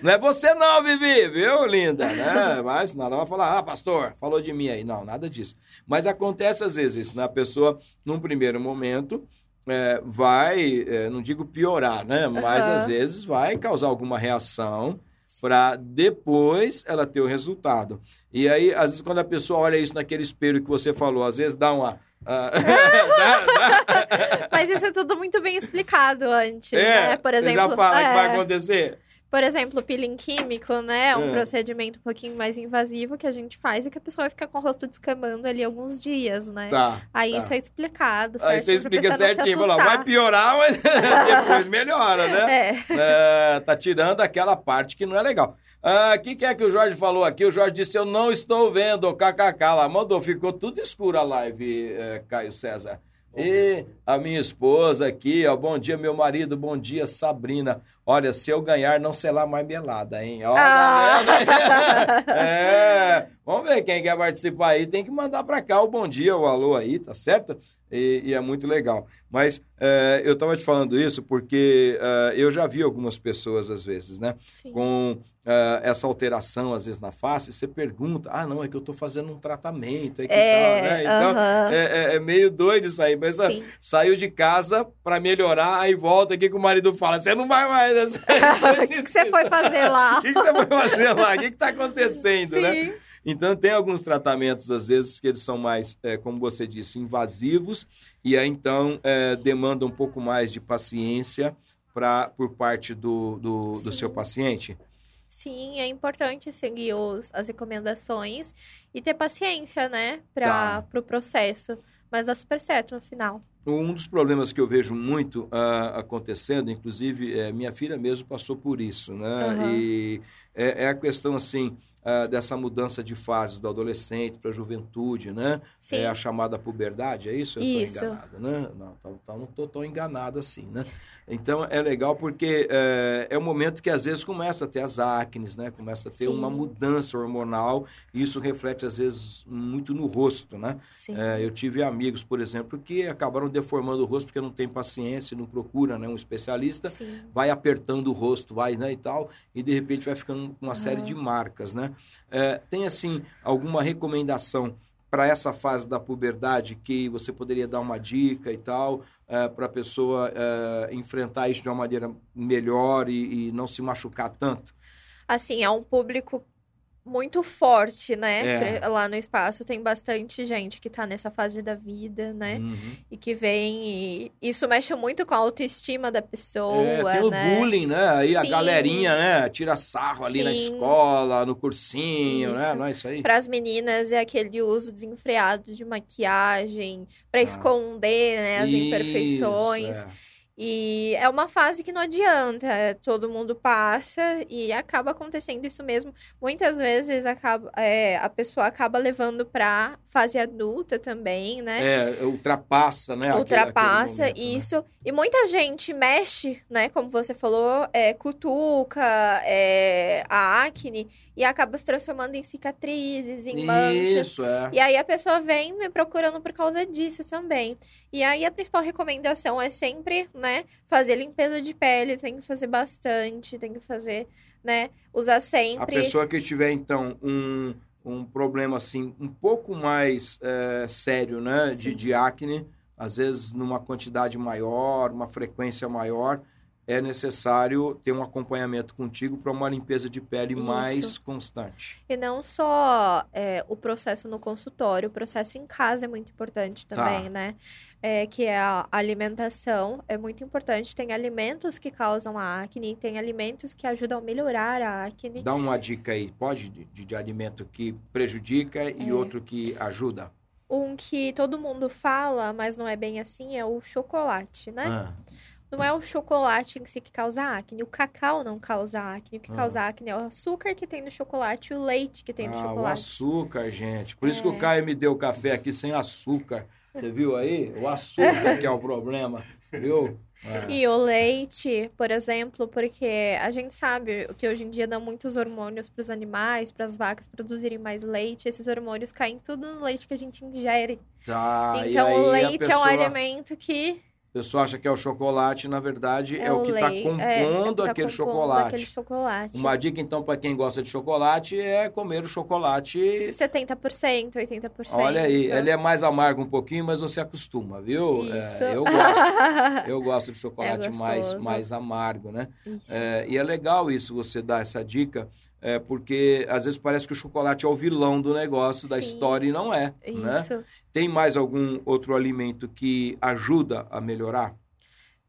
não é você, não, Vivi, viu, linda? Né? Mas senão ela vai falar, ah, pastor, falou de mim aí. Não, nada disso. Mas acontece às vezes isso, né? A pessoa, num primeiro momento. é, vai, é, não digo piorar, né? Mas Aham. às vezes vai causar alguma reação para depois ela ter o resultado. E aí, às vezes, quando a pessoa olha isso naquele espelho que você falou, às vezes dá uma. ah, Mas isso é tudo muito bem explicado antes, é, né? Por você exemplo, já fala que vai é, acontecer? Por exemplo, o peeling químico, né? É um É. procedimento um pouquinho mais invasivo que a gente faz e que a pessoa vai ficar com o rosto descamando ali alguns dias, né? Tá. Aí tá. isso é explicado, certo? Aí você explica certinho, fala, vai piorar, mas depois melhora, né? É. É, tá tirando aquela parte que não é legal. O que, que é que o Jorge falou aqui? O Jorge disse: Eu não estou vendo, kkk. Lá mandou, ficou tudo escuro a live, é, Caio César. E a minha esposa aqui, ó. Bom dia, meu marido. Bom dia, Sabrina. Olha, se eu ganhar, não será mais melada, hein? Ó, tá vendo? é, vamos ver quem quer participar aí. Tem que mandar pra cá o bom dia, o alô aí, tá certo? E, e é muito legal. Mas é, eu tava te falando isso porque é, eu já vi algumas pessoas, às vezes, né? Sim. com ah, essa alteração, às vezes, na face, você pergunta, ah, não, é que eu tô fazendo um tratamento, é que É, tal, né? Então, aham. é, é- é meio doido isso aí, mas ah, Sim. saiu de casa pra melhorar, aí volta aqui que o marido fala, você não vai mais... O que, que você foi fazer lá? O que, que você foi fazer lá? O que, que tá acontecendo, né? Sim. Então, tem alguns tratamentos, às vezes, que eles são mais, é, como você disse, invasivos, e aí, então, é, demanda um pouco mais de paciência pra, por parte do, do, do seu paciente. Sim, é importante seguir os, as recomendações e ter paciência, né, Tá. para o processo. Mas dá super certo no final. Um dos problemas que eu vejo muito ah, acontecendo, inclusive eh, minha filha mesmo passou por isso, né? Aham. E é, é a questão assim ah, dessa mudança de fases do adolescente para a juventude, né? Sim. É a chamada puberdade, é isso? Eu estou enganado, né? Não, então, então não estou tão enganado assim, né? Então é legal porque é, é um momento que às vezes começa a ter as acnes, né? Começa a ter Sim. uma mudança hormonal e isso reflete às vezes muito no rosto, né? É, eu tive amigos, por exemplo, que acabaram deformando o rosto porque não tem paciência, não procura né, um especialista, Sim. vai apertando o rosto, vai, né, e tal, e de repente vai ficando com uma série de marcas, né? É, tem, assim, alguma recomendação para essa fase da puberdade que você poderia dar uma dica e tal, para a pessoa é, enfrentar isso de uma maneira melhor e, e não se machucar tanto? Assim, é um público muito forte, né? É. Lá no espaço tem bastante gente que tá nessa fase da vida, né? Uhum. E que vem e isso mexe muito com a autoestima da pessoa, É, tem o né? bullying, né? Aí a Sim. galerinha, né? Tira sarro ali na Sim. escola, no cursinho, né? Isso. Não é isso aí? Para as meninas é aquele uso desenfreado de maquiagem para Ah. esconder, né, as Isso, imperfeições. é. E é uma fase que não adianta, é, todo mundo passa e acaba acontecendo isso mesmo. Muitas vezes acaba, é, a pessoa acaba levando para fase adulta também, né? É, ultrapassa, né? aquele- Ultrapassa aquele momento, né? isso. E muita gente mexe, né? Como você falou, é, cutuca é, a acne e acaba se transformando em cicatrizes, em manchas. Isso, é. E aí a pessoa vem me procurando por causa disso também. E aí a principal recomendação é sempre, né, fazer limpeza de pele, tem que fazer bastante, tem que fazer, né, usar A sempre. pessoa que tiver, então, um, um problema, assim, um pouco mais é, sério, né? De, de acne, às vezes numa quantidade maior, uma frequência maior, é necessário ter um acompanhamento contigo para uma limpeza de pele Isso. mais constante. E não só é, o processo no consultório, o processo em casa é muito importante Tá. também, né? É, que é a alimentação, é muito importante. Tem alimentos que causam a acne, tem alimentos que ajudam a melhorar a acne. Dá uma dica aí, pode, de, de alimento que prejudica e É. outro que ajuda? Um que todo mundo fala, mas não é bem assim, é o chocolate, né? Ah, Não é o chocolate em si que causa acne, o cacau não causa acne. O que Ah. causa acne é o açúcar que tem no chocolate e o leite que tem no ah, o chocolate. açúcar, gente. Por isso que o É. Caio me deu o café aqui sem açúcar. Você viu aí? O açúcar que é o problema, viu? É. E o leite, por exemplo, porque a gente sabe que hoje em dia dá muitos hormônios para os animais, para as vacas produzirem mais leite. Esses hormônios caem tudo no leite que a gente ingere. Tá, então, o leite é um pessoa- alimento que Pessoa acha que é o chocolate, na verdade, é, é, o que está lei- compondo é, é que tá aquele compondo chocolate. aquele chocolate. Uma dica, então, para quem gosta de chocolate é comer o chocolate. 70%, 80%. Olha aí, ele é mais amargo um pouquinho, mas você acostuma, viu? É, eu gosto. Eu gosto de chocolate É mais, gostoso. mais amargo, né? É, e é legal isso, você dar essa dica, é, porque às vezes parece que o chocolate é o vilão do negócio, da Sim. história, e não é. Né? Isso. Tem mais algum outro alimento que ajuda a melhorar?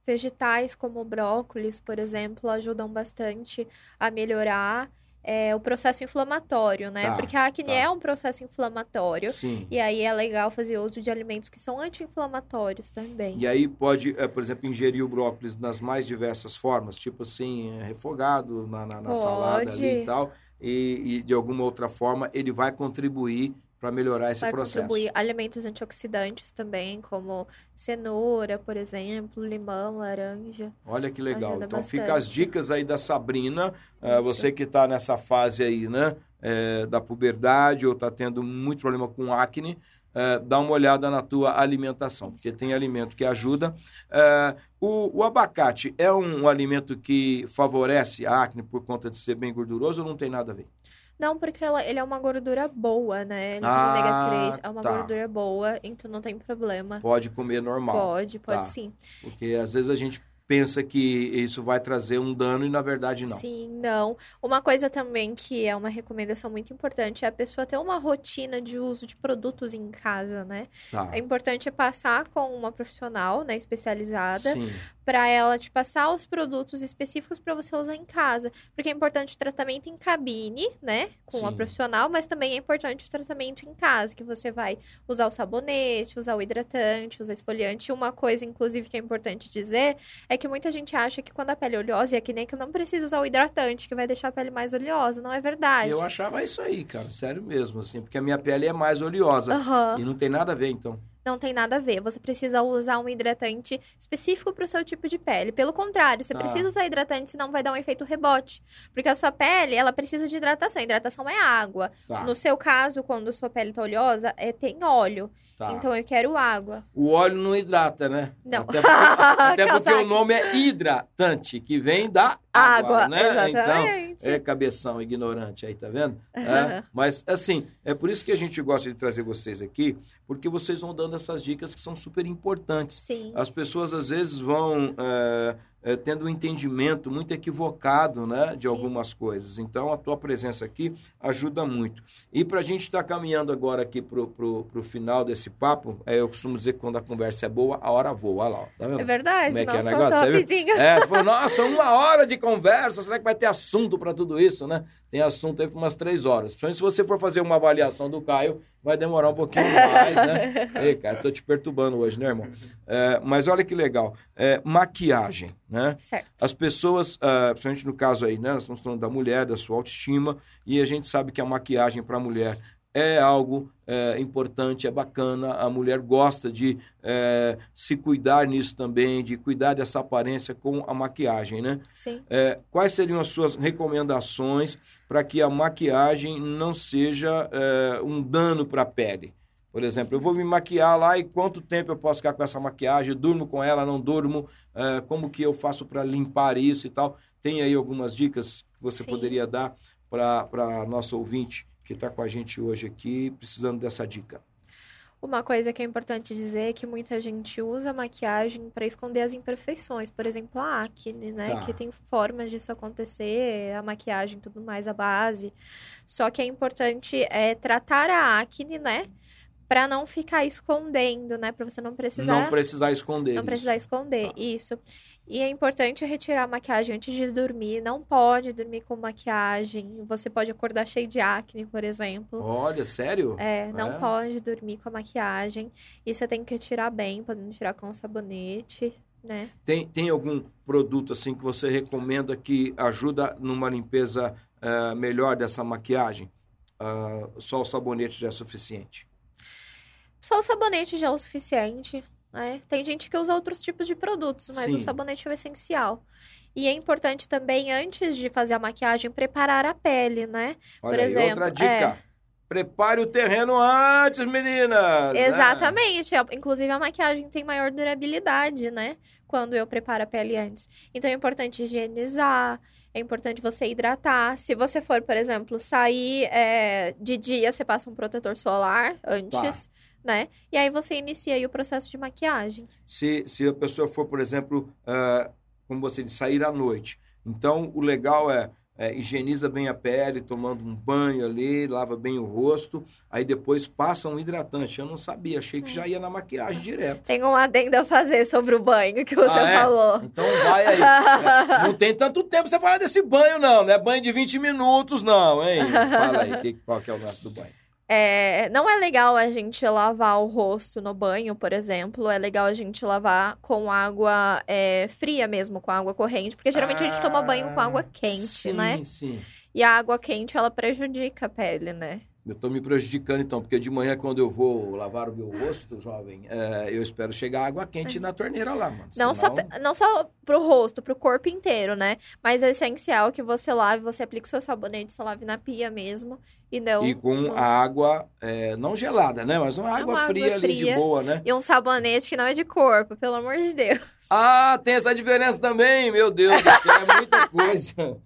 Vegetais como brócolis, por exemplo, ajudam bastante a melhorar é, o processo inflamatório, né? Tá, Porque a acne tá. é um processo inflamatório. Sim. E aí é legal fazer uso de alimentos que são anti-inflamatórios também. E aí pode, eh, por exemplo, ingerir o brócolis nas mais diversas formas, tipo assim, eh, refogado na, na, na salada ali e tal, e, e de alguma outra forma ele vai contribuir para melhorar esse Vai processo. contribuir alimentos antioxidantes também, como cenoura, por exemplo, limão, laranja. Olha que legal. Então bastante. fica as dicas aí da Sabrina, Isso. você que está nessa fase aí, né, eh, da puberdade ou está tendo muito problema com acne, eh, dá uma olhada na tua alimentação, porque tem alimento que ajuda. Eh, o, o abacate é um, alimento que favorece a acne por conta de ser bem gorduroso ou não tem nada a ver? Não, porque ela, ele é uma gordura boa, né? Ele Ah, ômega 3, é uma tá. gordura boa, então não tem problema. Pode comer normal, Pode, pode Tá. sim. porque às vezes a gente pensa que isso vai trazer um dano e na verdade não. Sim, não. Uma coisa também que é uma recomendação muito importante é a pessoa ter uma rotina de uso de produtos em casa, né? Tá. É importante passar com uma profissional, né, especializada, Sim. Para ela te passar os produtos específicos para você usar em casa, porque é importante o tratamento em cabine, né, com a Sim. profissional, mas também é importante o tratamento em casa, que você vai usar o sabonete, usar o hidratante, usar esfoliante. Uma coisa, inclusive, que é importante dizer é que muita gente acha que quando a pele é oleosa, e é que nem que não precisa usar o hidratante, que vai deixar a pele mais oleosa. Não é verdade. Eu achava isso aí, cara, sério mesmo, assim, porque a minha pele é mais oleosa. Aham. E não tem nada a ver, então. Não tem nada a ver. Você precisa usar um hidratante específico para o seu tipo de pele. Pelo contrário, você Tá. precisa usar hidratante, senão vai dar um efeito rebote. Porque a sua pele, ela precisa de hidratação. Hidratação é água. Tá, No seu caso, quando sua pele tá oleosa, é, tem óleo. tá. Então eu quero água. O óleo não hidrata, né? Não. Até porque, até porque o nome é hidratante, que vem da água, Água, né? Então, exatamente. é cabeção ignorante aí, tá vendo? É, mas, assim, é por isso que a gente gosta de trazer vocês aqui, porque vocês vão dando essas dicas que são super importantes. Sim. As pessoas às vezes vão é, é, tendo um entendimento muito equivocado né, de Sim. algumas coisas. Então a tua presença aqui ajuda muito. E para a gente estar caminhando agora aqui pro, pro final desse papo, é, eu costumo dizer que quando a conversa é boa, a hora voa. Olha lá, tá vendo? É verdade, Como é que é o negócio? rapidinho. É, você falou, nossa, uma hora de conversa, será que vai ter assunto para tudo isso, né? Tem assunto aí por umas três horas. Principalmente se você for fazer uma avaliação do Caio, vai demorar um pouquinho mais, né? Ei, cara, tô te perturbando hoje, né, irmão? É, mas olha que legal. É, maquiagem, né? Certo. As pessoas, ah, principalmente no caso aí, né? Nós estamos falando da mulher, da sua autoestima, e a gente sabe que a maquiagem para a mulher é algo é, importante, é bacana. A mulher gosta de é, se cuidar nisso também, de cuidar dessa aparência com a maquiagem, né? Sim. É, quais seriam as suas recomendações para que a maquiagem não seja é, um dano para a pele? Por exemplo, eu vou me maquiar lá e quanto tempo eu posso ficar com essa maquiagem? Eu durmo com ela, não durmo? É, como que eu faço para limpar isso e tal? Tem aí algumas dicas que você Sim. poderia dar para nosso ouvinte que está com a gente hoje aqui, precisando dessa dica? Uma coisa que é importante dizer é que muita gente usa maquiagem para esconder as imperfeições, por exemplo, a acne, né? Tá. Que tem formas disso acontecer, a maquiagem e tudo mais, a base. Só que é importante é, tratar a acne, né? Para não ficar escondendo, né? Para você não precisar Não precisar esconder. não isso. precisar esconder, Tá. isso. E é importante retirar a maquiagem antes de dormir. Não pode dormir com maquiagem. Você pode acordar cheio de acne, por exemplo. Olha, sério? É, não É? pode dormir com a maquiagem. E você tem que tirar bem, podendo tirar com sabonete, né? Tem, tem algum produto assim que você recomenda que ajuda numa limpeza eh, melhor dessa maquiagem? Ah, só o sabonete já é suficiente. Só o sabonete já é o suficiente, né? Tem gente que usa outros tipos de produtos, mas Sim. o sabonete é o essencial. E é importante também, antes de fazer a maquiagem, preparar a pele, né? Olha Por aí, exemplo, outra dica. é. Prepare o terreno antes, meninas! né? Exatamente. Inclusive, a maquiagem tem maior durabilidade, né? Quando eu preparo a pele antes. Então, é importante higienizar, é importante você hidratar. Se você for, por exemplo, sair é, de dia, você passa um protetor solar antes, né? E aí você inicia aí o processo de maquiagem. Se, se a pessoa for, por exemplo, ah, como você disse, sair à noite. Então, o legal é é, higieniza bem a pele, tomando um banho ali, lava bem o rosto, aí depois passa um hidratante. Eu não sabia, achei que já ia na maquiagem direto. Tem um adendo a fazer sobre o banho que você Ah, é? falou. Então vai aí. É, não tem tanto tempo você falar desse banho, não. Não é banho de 20 minutos, não, hein? Fala aí, que, qual que é o nosso do banho? É, não é legal a gente lavar o rosto no banho, por exemplo. É legal a gente lavar com água é, fria mesmo, com água corrente. Porque geralmente a gente toma banho com água quente, sim, né? Sim, sim. E a água quente, ela prejudica a pele, né? Eu tô me prejudicando então, porque de manhã, quando eu vou lavar o meu rosto, jovem, é, eu espero chegar água quente na torneira lá, mano. Não, só, Senão- pe- não só pro rosto, pro corpo inteiro, né? Mas é essencial que você lave, você aplique seu sabonete, você lave na pia mesmo. E não. E com a água, é, não gelada, né? Mas uma É água uma água fria ali de fria. boa, né? E um sabonete que não é de corpo, pelo amor de Deus. Ah, tem essa diferença também, meu Deus do céu, é muita coisa.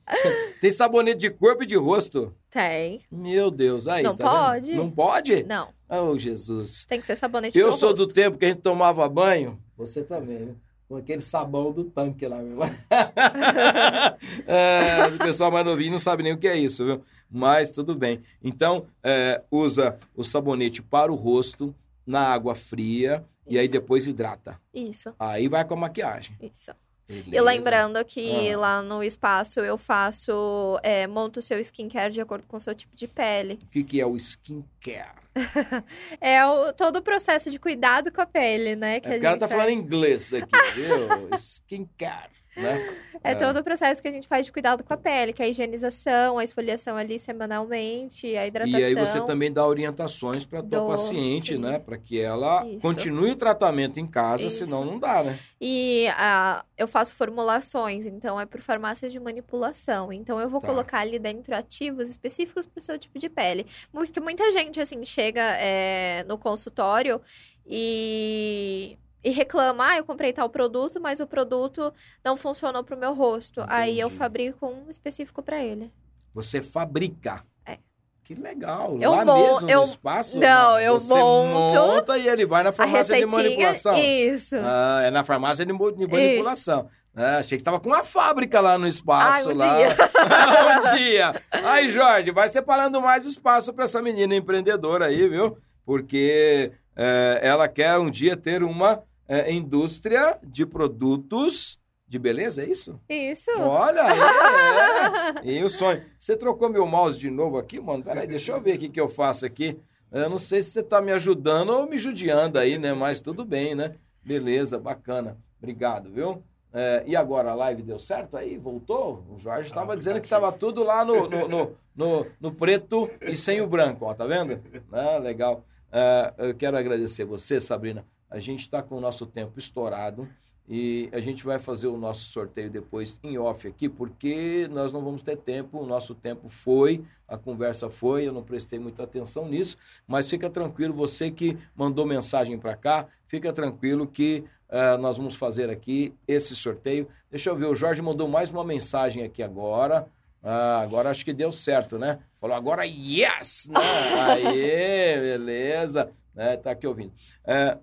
tem sabonete de corpo e de rosto. Tem. Meu Deus, aí, Não tá vendo? pode. Não pode? Não. Oh, Jesus. Tem que ser sabonete Eu pro sou rosto. do tempo que a gente tomava banho, você também, né? Com aquele sabão do tanque lá, meu. é, o pessoal mais novinho não sabe nem o que é isso, viu? Mas tudo bem. Então, é, usa o sabonete para o rosto, na água fria, e aí depois hidrata. Isso, Aí vai com a maquiagem. isso. E Beleza? lembrando que Ah. lá no espaço eu faço, é, monto o seu skincare de acordo com o seu tipo de pele. O que, que é o skincare? É o, todo o processo de cuidado com a pele, né? Que É, a o cara tá faz. falando inglês aqui, viu? skincare, né? É É. todo o processo que a gente faz de cuidado com a pele, que é a higienização, a esfoliação ali semanalmente, a hidratação. E aí você também dá orientações para tua Dou, paciente, sim. né? Para que ela Isso. continue o tratamento em casa, Isso. senão não dá, né? E ah, eu faço formulações, então é por farmácia de manipulação. Então eu vou Tá. colocar ali dentro ativos específicos para o seu tipo de pele. Porque muita gente, assim, chega é, no consultório e, e reclama: ah, eu comprei tal produto, mas o produto não funcionou pro meu rosto. Aí eu Entendi. fabrico um específico para ele. Você fabrica. É. Que legal. Eu Lá mo- mesmo eu- no espaço? Não, eu você monto monta e ele vai na A farmácia de manipulação. Isso. Ah, é na farmácia de, manipulação. Ah, achei que tava com uma fábrica lá no espaço. Ai, um lá. dia. um dia. Aí, Jorge, vai separando mais espaço para essa menina empreendedora aí, viu? Porque é, ela quer um dia ter uma é, indústria de produtos de beleza, é isso? Isso. Olha aí, é. E o sonho. Você trocou meu mouse de novo aqui, mano? Peraí, deixa eu ver o que, que eu faço aqui. Eu não sei se você tá me ajudando ou me judiando aí, né? Mas tudo bem, né? Beleza, bacana. Obrigado, viu? É, e agora a live deu certo aí? Voltou? O Jorge estava Ah, dizendo que estava tudo lá no, no, no, no- no preto e sem o branco, ó, tá vendo? Ah, legal. É, eu quero agradecer você, Sabrina. A gente está com o nosso tempo estourado e a gente vai fazer o nosso sorteio depois em off aqui, porque nós não vamos ter tempo, o nosso tempo foi, a conversa foi, eu não prestei muita atenção nisso, mas fica tranquilo, você que mandou mensagem para cá, fica tranquilo que eh, nós vamos fazer aqui esse sorteio. Deixa eu ver, o Jorge mandou mais uma mensagem aqui agora. Ah, agora acho que deu certo, né? Falou agora yes! Né? Aê, beleza. Né? Tá aqui ouvindo. É,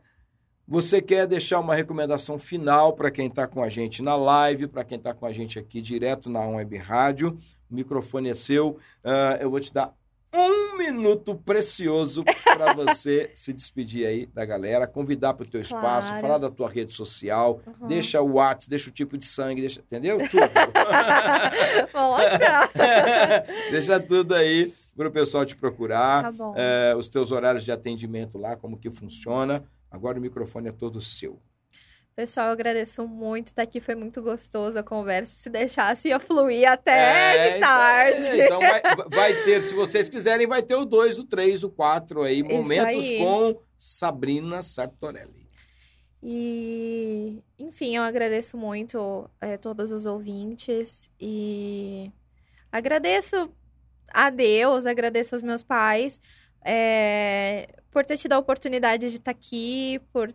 você quer deixar uma recomendação final para quem está com a gente na live, para quem está com a gente aqui direto na Web Rádio? O microfone é seu. Ah, eu vou te dar um minuto precioso para você se despedir aí da galera, convidar para o teu espaço, Claro. falar da tua rede social, Uhum. deixa o WhatsApp, deixa o tipo de sangue, deixa, entendeu? Tudo. Nossa! deixa tudo aí para o pessoal te procurar. Tá bom. É, os teus horários de atendimento lá, como que funciona. Agora o microfone é todo seu. Pessoal, eu agradeço muito. Daqui foi muito gostoso a conversa. Se deixasse, ia fluir até É, de tarde. Então vai, vai ter, se vocês quiserem, vai ter o 2, o 3, o 4 aí. Momentos aí. com Sabrina Sartorelli. E, enfim, eu agradeço muito a todos os ouvintes e agradeço a Deus, agradeço aos meus pais é, por ter tido a oportunidade de estar aqui, por,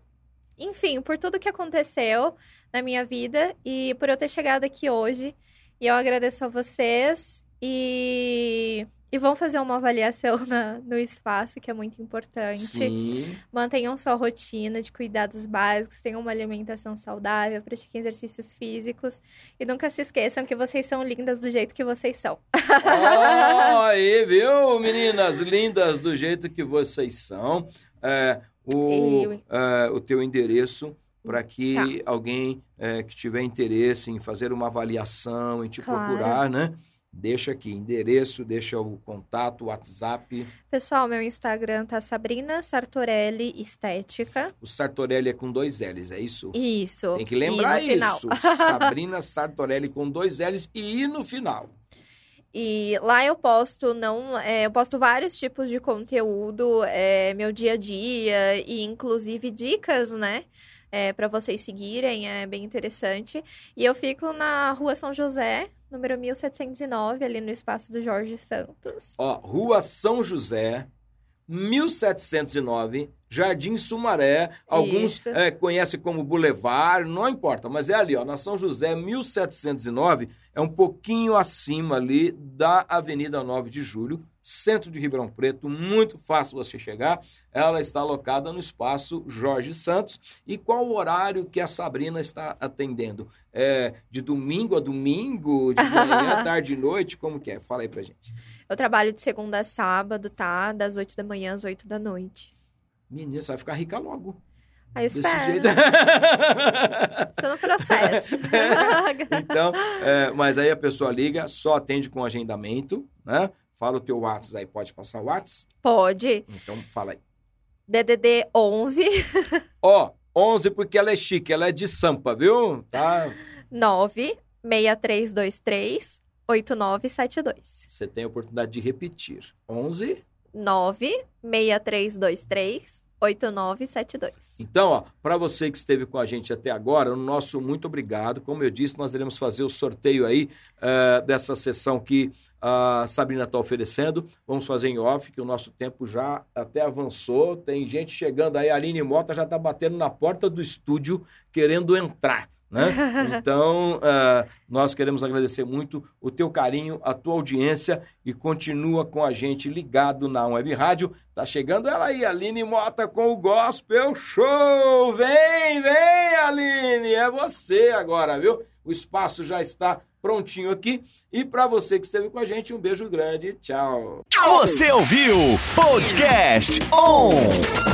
enfim, por tudo que aconteceu na minha vida e por eu ter chegado aqui hoje. E eu agradeço a vocês e E vão fazer uma avaliação na- no espaço, que é muito importante. Sim. Mantenham sua rotina de cuidados básicos, tenham uma alimentação saudável, pratiquem exercícios físicos. E nunca se esqueçam que vocês são lindas do jeito que vocês são. Ó, aí, viu, meninas lindas do jeito que vocês são. É, o, Eu- é, o teu endereço para que Tá. alguém é, que tiver interesse em fazer uma avaliação, em te Claro. procurar, né? Deixa aqui, endereço, deixa o contato, WhatsApp. Pessoal, meu Instagram tá Sabrina Sartorelli Estética. O Sartorelli é com dois L's, é isso? Isso. Tem que lembrar isso. Sabrina Sartorelli com dois L's e I no final. E lá eu posto não, é, eu posto vários tipos de conteúdo, é, meu dia a dia e inclusive dicas, né? É, para vocês seguirem, é bem interessante. E eu fico na Rua São José, número 1709, ali no espaço do Jorge Santos. Ó, Rua São José, 1709, Jardim Sumaré. Alguns é, conhecem como Boulevard, não importa, mas é ali, ó, na São José, 1709, é um pouquinho acima ali da Avenida 9 de Julho, centro de Ribeirão Preto, muito fácil você chegar. Ela está alocada no espaço Jorge Santos. E qual o horário que a Sabrina está atendendo? É de domingo a domingo, de manhã, tarde e noite? Como que é? Fala aí pra gente. Eu trabalho de segunda a sábado, tá? Das 8 da manhã às 8 da noite. Menina, você vai ficar rica logo. Aí eu espero. jeito. Estou no processo. então, é, mas aí a pessoa liga, só atende com agendamento, né? Fala o teu WhatsApp aí, pode passar o WhatsApp? Pode. Então, fala aí. DDD 11 Ó, 11 porque ela é chique, ela é de Sampa, viu? Tá? 9 6323 8972. Você tem a oportunidade de repetir. 11. 9 6323 8972. Então, ó, para você que esteve com a gente até agora, o nosso muito obrigado. Como eu disse, nós iremos fazer o sorteio aí eh, dessa sessão que a Sabrina está oferecendo. Vamos fazer em off, que o nosso tempo já até avançou. Tem gente chegando aí, a Aline Mota já está batendo na porta do estúdio querendo entrar. Né? Então, eh, nós queremos agradecer muito o teu carinho, a tua audiência e continua com a gente ligado na Web Rádio. Tá chegando ela aí, Aline Mota com o Gospel Show. Vem, vem, Aline, é você agora, viu? O espaço já está prontinho aqui. E para você que esteve com a gente, um beijo grande. Tchau. Você ouviu Podcast On!